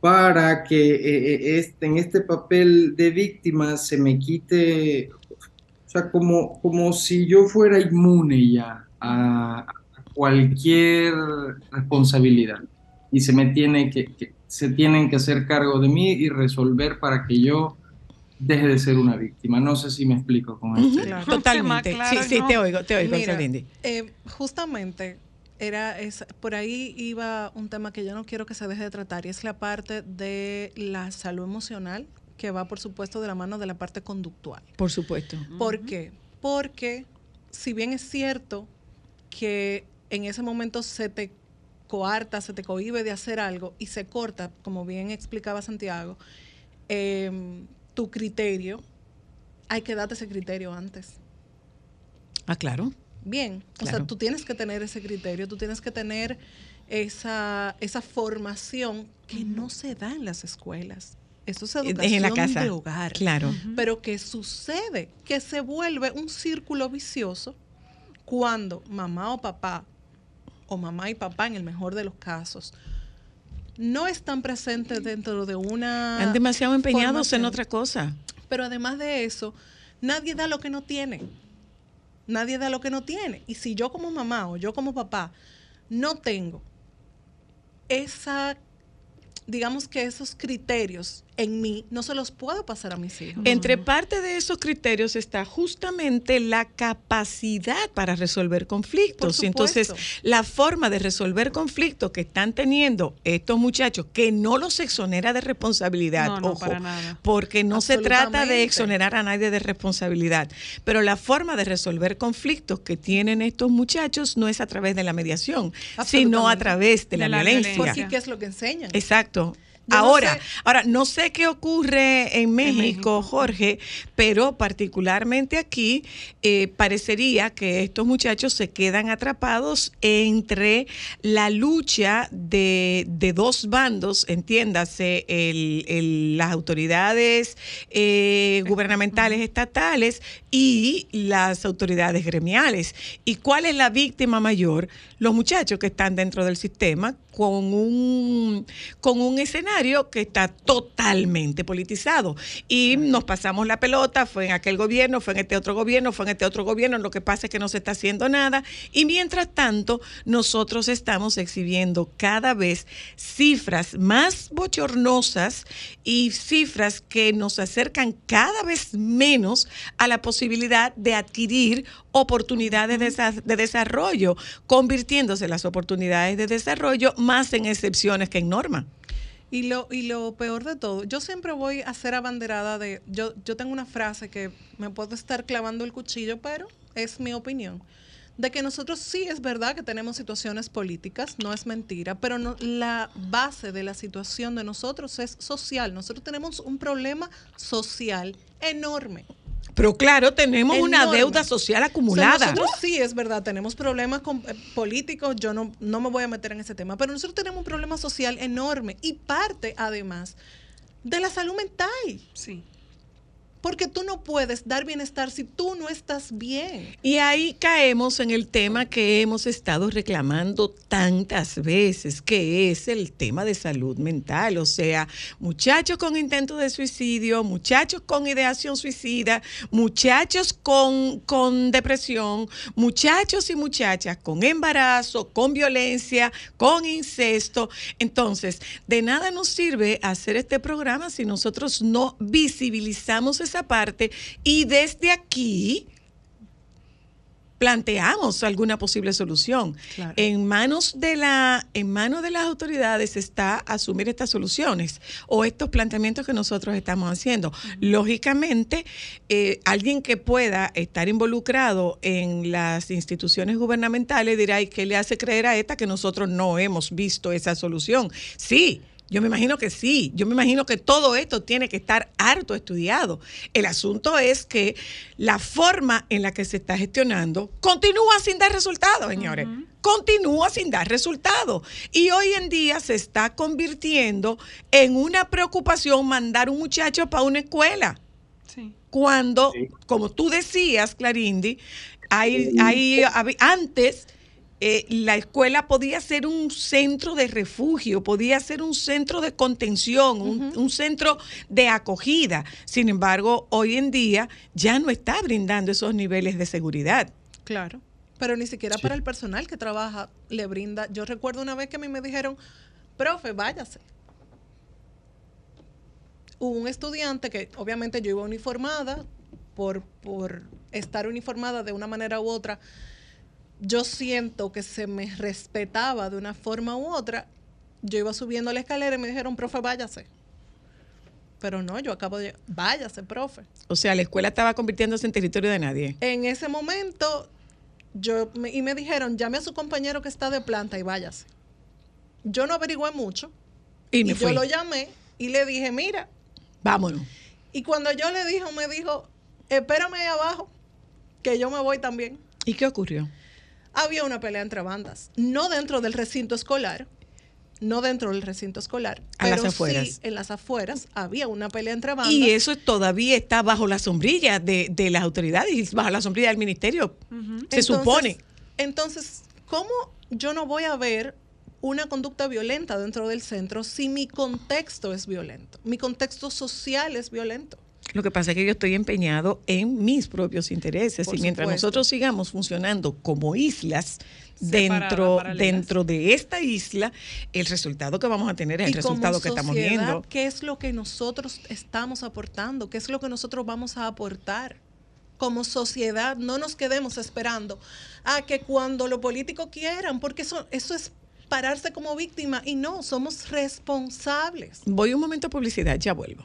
para que eh, eh, este, en este papel de víctima se me quite, o sea, como, como si yo fuera inmune ya a cualquier responsabilidad y se me tiene que, que- se tienen que hacer cargo de mí y resolver para que yo deje de ser una víctima. No sé si me explico con esto. Claro. Totalmente. Claro, sí, sí, no. te oigo, te oigo, Mira, eh, justamente era esa- por ahí iba un tema que yo no quiero que se deje de tratar y es la parte de la salud emocional que va por supuesto de la mano de la parte conductual. Por supuesto. ¿Por qué? Porque si bien es cierto que en ese momento se te coarta, se te cohíbe de hacer algo y se corta, como bien explicaba Santiago, em, tu criterio, hay que darte ese criterio antes. Ah, claro. Bien, o sea, tú tienes que tener ese criterio, tú tienes que tener esa, esa formación que no se da en las escuelas. Eso es Es educación en la casa. de hogar. Claro. Pero que sucede, que se vuelve un círculo vicioso cuando mamá o papá, o mamá y papá en el mejor de los casos, no están presentes dentro de una... Han demasiado empeñados en otra cosa. Pero además de eso, nadie da lo que no tiene. Nadie da lo que no tiene. Y si yo como mamá o yo como papá no tengo esa, digamos que esos criterios en mí, no se los puedo pasar a mis hijos. Entre parte de esos criterios está justamente la capacidad para resolver conflictos. Por Y Entonces, la forma de resolver conflictos que están teniendo estos muchachos, que no los exonera de responsabilidad, No, no, ojo, para nada. porque no se trata de exonerar a nadie de responsabilidad, pero la forma de resolver conflictos que tienen estos muchachos no es a través de la mediación, sino a través de la, De la violencia. violencia. Porque ¿qué es lo que enseñan? Exacto. Yo no ahora, sé- ahora, no sé qué ocurre en México, México. Jorge, pero particularmente aquí eh, parecería que estos muchachos se quedan atrapados entre la lucha de, de dos bandos, entiéndase, el- el- las autoridades eh, gubernamentales estatales y las autoridades gremiales. ¿Y cuál es la víctima mayor? Los muchachos que están dentro del sistema con un, con un escenario que está totalmente politizado. Y nos pasamos la pelota, fue en aquel gobierno, fue en este otro gobierno, fue en este otro gobierno, lo que pasa es que no se está haciendo nada. Y mientras tanto, nosotros estamos exhibiendo cada vez cifras más bochornosas y cifras que nos acercan cada vez menos a la posibilidad de adquirir oportunidades de, desa- de desarrollo, convirtiéndose las oportunidades de desarrollo más en excepciones que en norma. Y lo, y lo peor de todo, yo siempre voy a ser abanderada de, yo, yo tengo una frase que me puedo estar clavando el cuchillo, pero es mi opinión, de que nosotros sí es verdad que tenemos situaciones políticas, no es mentira, pero no, la base de la situación de nosotros es social. Nosotros tenemos un problema social enorme. Pero claro, tenemos una deuda social O sea, acumulada. nosotros sí, es verdad, tenemos problemas con, eh, políticos, yo no, no me voy a meter en ese tema, pero nosotros tenemos un problema social enorme y parte además de la salud mental, Sí. Porque tú no puedes dar bienestar si tú no estás bien. Y ahí caemos en el tema que hemos estado reclamando tantas veces, que es el tema de salud mental. O sea, muchachos con intento de suicidio, muchachos con ideación suicida, muchachos con, con depresión, muchachos y muchachas con embarazo, con violencia, con incesto. Entonces, de nada nos sirve hacer este programa si nosotros no visibilizamos esa parte y desde aquí planteamos alguna posible solución. Claro. En manos de la en manos de las autoridades está asumir estas soluciones o estos planteamientos que nosotros estamos haciendo. Lógicamente, eh, alguien que pueda estar involucrado en las instituciones gubernamentales dirá, ¿y qué le hace creer a esta que nosotros no hemos visto esa solución? Sí. Yo me imagino que sí, yo me imagino que todo esto tiene que estar harto estudiado. El asunto es que la forma en la que se está gestionando continúa sin dar resultados, señores. Continúa sin dar resultados. Y hoy en día se está convirtiendo en una preocupación mandar un muchacho para una escuela Sí. cuando, Sí. como tú decías, Clarindi, hay, hay, antes eh, la escuela podía ser un centro de refugio, podía ser un centro de contención, un, un centro de acogida. Sin embargo, hoy en día ya no está brindando esos niveles de seguridad. Claro. Pero ni siquiera para el personal que trabaja le brinda. Yo recuerdo una vez que a mí me dijeron, profe, váyase. Hubo un estudiante que obviamente yo iba uniformada, por, por estar uniformada de una manera u otra, yo siento que se me respetaba de una forma u otra. Yo iba subiendo la escalera y me dijeron, profe, váyase. Pero no, yo acabo de... Váyase, profe. O sea, la escuela estaba convirtiéndose en territorio de nadie. En ese momento, yo me- y me dijeron, llame a su compañero que está de planta y váyase. Yo no averigüé mucho. Y Y, me yo fui. lo llamé y le dije, mira. Vámonos. Y cuando yo le dije, me dijo, espérame ahí abajo, que yo me voy también. ¿Y qué ocurrió? Había una pelea entre bandas, no dentro del recinto escolar, no dentro del recinto escolar, A las pero afueras. sí en las afueras había una pelea entre bandas. Y eso todavía está bajo la sombrilla de, de las autoridades y bajo la sombrilla del ministerio. Se Entonces- supone. Entonces, ¿cómo yo no voy a ver una conducta violenta dentro del centro si mi contexto es violento? Mi contexto social es violento. Lo que pasa es que yo estoy empeñado en mis propios intereses Por y mientras supuesto. nosotros sigamos funcionando como islas dentro, dentro de esta isla, el resultado que vamos a tener es el resultado que estamos viendo. ¿Qué es lo que nosotros estamos aportando? ¿Qué es lo que nosotros vamos a aportar? Como sociedad, no nos quedemos esperando a que cuando los políticos quieran, porque eso, eso es pararse como víctima y no, somos responsables. Voy un momento a publicidad, ya vuelvo.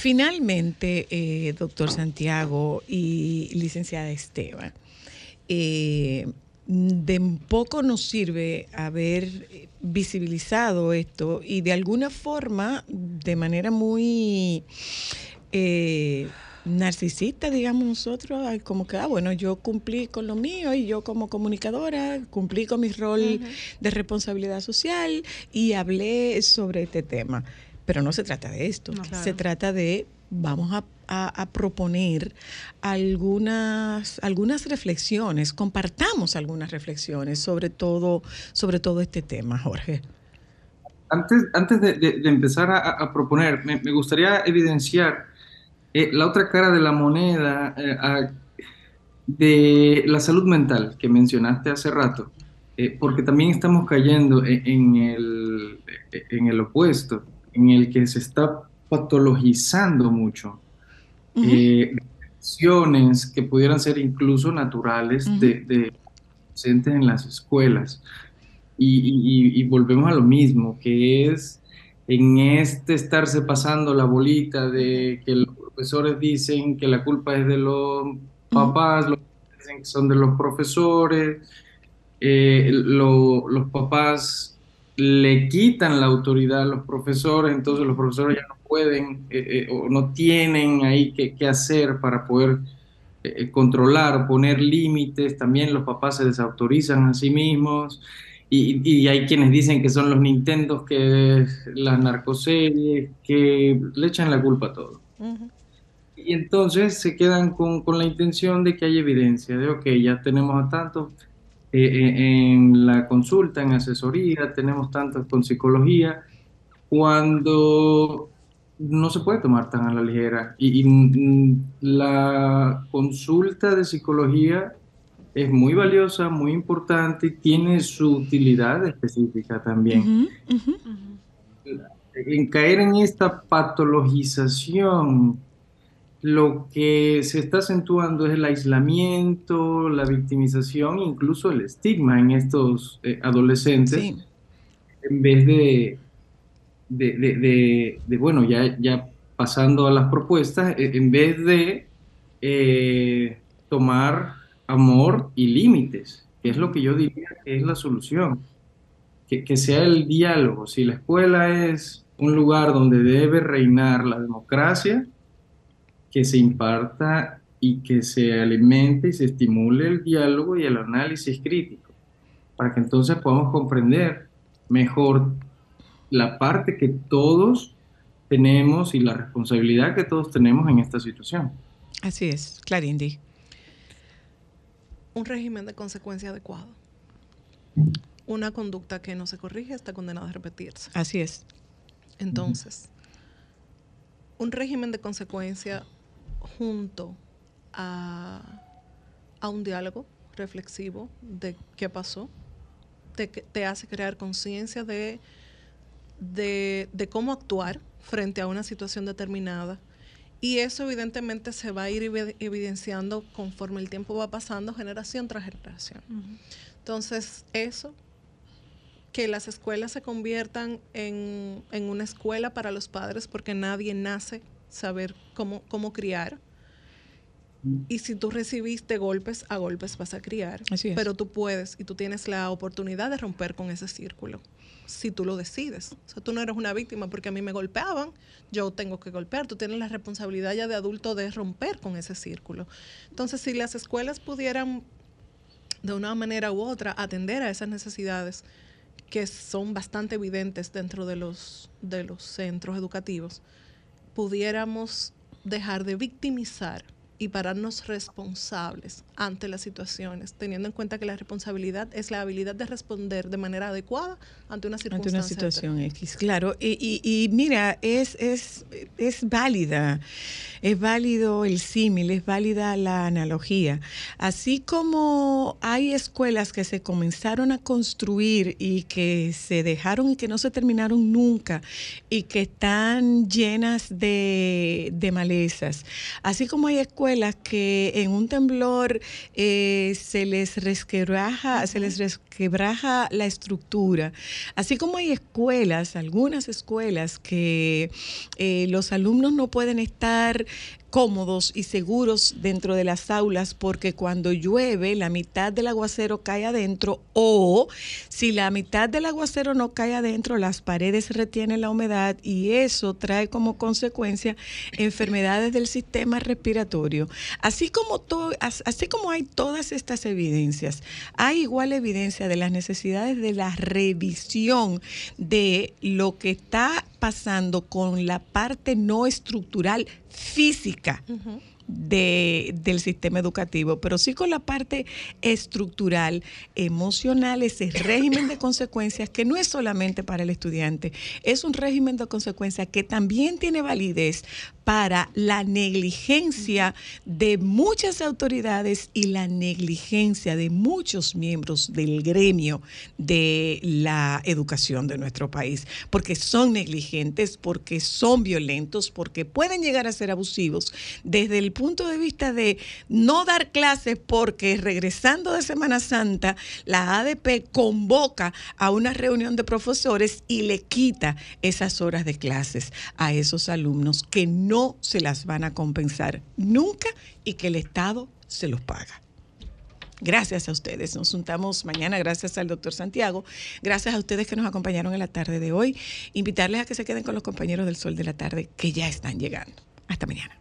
Finalmente, eh, doctor Santiago y licenciada Esteban, eh, de poco nos sirve haber visibilizado esto y de alguna forma, de manera muy eh, narcisista, digamos nosotros, como que, ah, bueno, yo cumplí con lo mío y yo como comunicadora cumplí con mi rol de responsabilidad social y hablé sobre este tema. Pero no se trata de esto, No, claro. se trata de, vamos a, a- a proponer algunas, algunas reflexiones, compartamos algunas reflexiones sobre todo, sobre todo este tema, Jorge. Antes, antes de, de- de empezar a, a proponer, me, me gustaría evidenciar eh, la otra cara de la moneda eh, a- de la salud mental que mencionaste hace rato, eh, porque también estamos cayendo en, en el, en el opuesto, en el que se está patologizando mucho. Eh, acciones que pudieran ser incluso naturales de, de presentes en las escuelas. Y, y- y- y volvemos a lo mismo, que es en este estarse pasando la bolita de que los profesores dicen que la culpa es de los papás, los papás dicen que son de los profesores, eh, lo- los papás le quitan la autoridad a los profesores, entonces los profesores ya no pueden eh, eh, o no tienen ahí qué, hacer para poder eh, eh, controlar, poner límites, también los papás se desautorizan a sí mismos. Y, y hay quienes dicen que son los Nintendos, que las narcoseries, que le echan la culpa a todo. Y entonces se quedan con, con la intención de que hay evidencia, de, ok, ya tenemos a tantos eh, eh, en la consulta, en asesoría, tenemos tantos con psicología, cuando no se puede tomar tan a la ligera. Y, y, mm, la consulta de psicología es muy valiosa, muy importante y tiene su utilidad específica también. En caer en esta patologización, lo que se está acentuando es el aislamiento, la victimización, incluso el estigma en estos eh, adolescentes, Sí. en vez de, de, de- de- de, bueno, ya, ya pasando a las propuestas, eh, en vez de eh, tomar amor y límites, que es lo que yo diría que es la solución que, que sea el diálogo. Si la escuela es un lugar donde debe reinar la democracia, que se imparta y que se alimente y se estimule el diálogo y el análisis crítico, para que entonces podamos comprender mejor la parte que todos tenemos y la responsabilidad que todos tenemos en esta situación. Así es, Clarindi. Un régimen de consecuencia adecuado. Una conducta que no se corrige está condenada a repetirse. Así es. Entonces, un régimen de consecuencia junto a, a un diálogo reflexivo de qué pasó, te, te hace crear conciencia de, de, de cómo actuar frente a una situación determinada. Y eso evidentemente se va a ir evi- evidenciando conforme el tiempo va pasando, generación tras generación. Entonces, eso, que las escuelas se conviertan en, en una escuela para los padres, porque nadie nace saber cómo, cómo criar. Y si tú recibiste golpes, a golpes vas a criar. Así es. Pero tú puedes y tú tienes la oportunidad de romper con ese círculo, si tú lo decides. O sea, tú no eres una víctima porque a mí me golpeaban, yo tengo que golpear. Tú tienes la responsabilidad ya de adulto de romper con ese círculo. Entonces, si las escuelas pudieran de una manera u otra atender a esas necesidades que son bastante evidentes dentro de los, de los centros educativos, pudiéramos dejar de victimizar y pararnos responsables ante las situaciones, teniendo en cuenta que la responsabilidad es la habilidad de responder de manera adecuada ante una ante una situación X, claro. Y, y- y mira, es, es, es válida, es válido el símil, es válida la analogía. Así como hay escuelas que se comenzaron a construir y que se dejaron y que no se terminaron nunca y que están llenas de, de malezas, así como hay escuelas escuelas que en un temblor eh, se les resquebraja, se les resquebraja la estructura. Así como hay escuelas, algunas escuelas que eh, los alumnos no pueden estar cómodos y seguros dentro de las aulas porque cuando llueve la mitad del aguacero cae adentro o si la mitad del aguacero no cae adentro las paredes retienen la humedad y eso trae como consecuencia enfermedades del sistema respiratorio. Así como, así como hay todas estas evidencias, hay igual evidencia de las necesidades de la revisión de lo que está pasando con la parte no estructural física cerca. Uh de- del sistema educativo, pero sí con la parte estructural, emocional, ese régimen de consecuencias que no es solamente para el estudiante, es un régimen de consecuencias que también tiene validez para la negligencia de muchas autoridades y la negligencia de muchos miembros del gremio de la educación de nuestro país, porque son negligentes, porque son violentos, porque pueden llegar a ser abusivos desde el punto de vista de no dar clases porque regresando de Semana Santa la ADP convoca a una reunión de profesores y le quita esas horas de clases a esos alumnos que no se las van a compensar nunca y que el Estado se los paga. Gracias a ustedes. Nos juntamos mañana. Gracias al doctor Santiago. Gracias a ustedes que nos acompañaron en la tarde de hoy. Invitarles a que se queden con los compañeros del Sol de la Tarde que ya están llegando. Hasta mañana.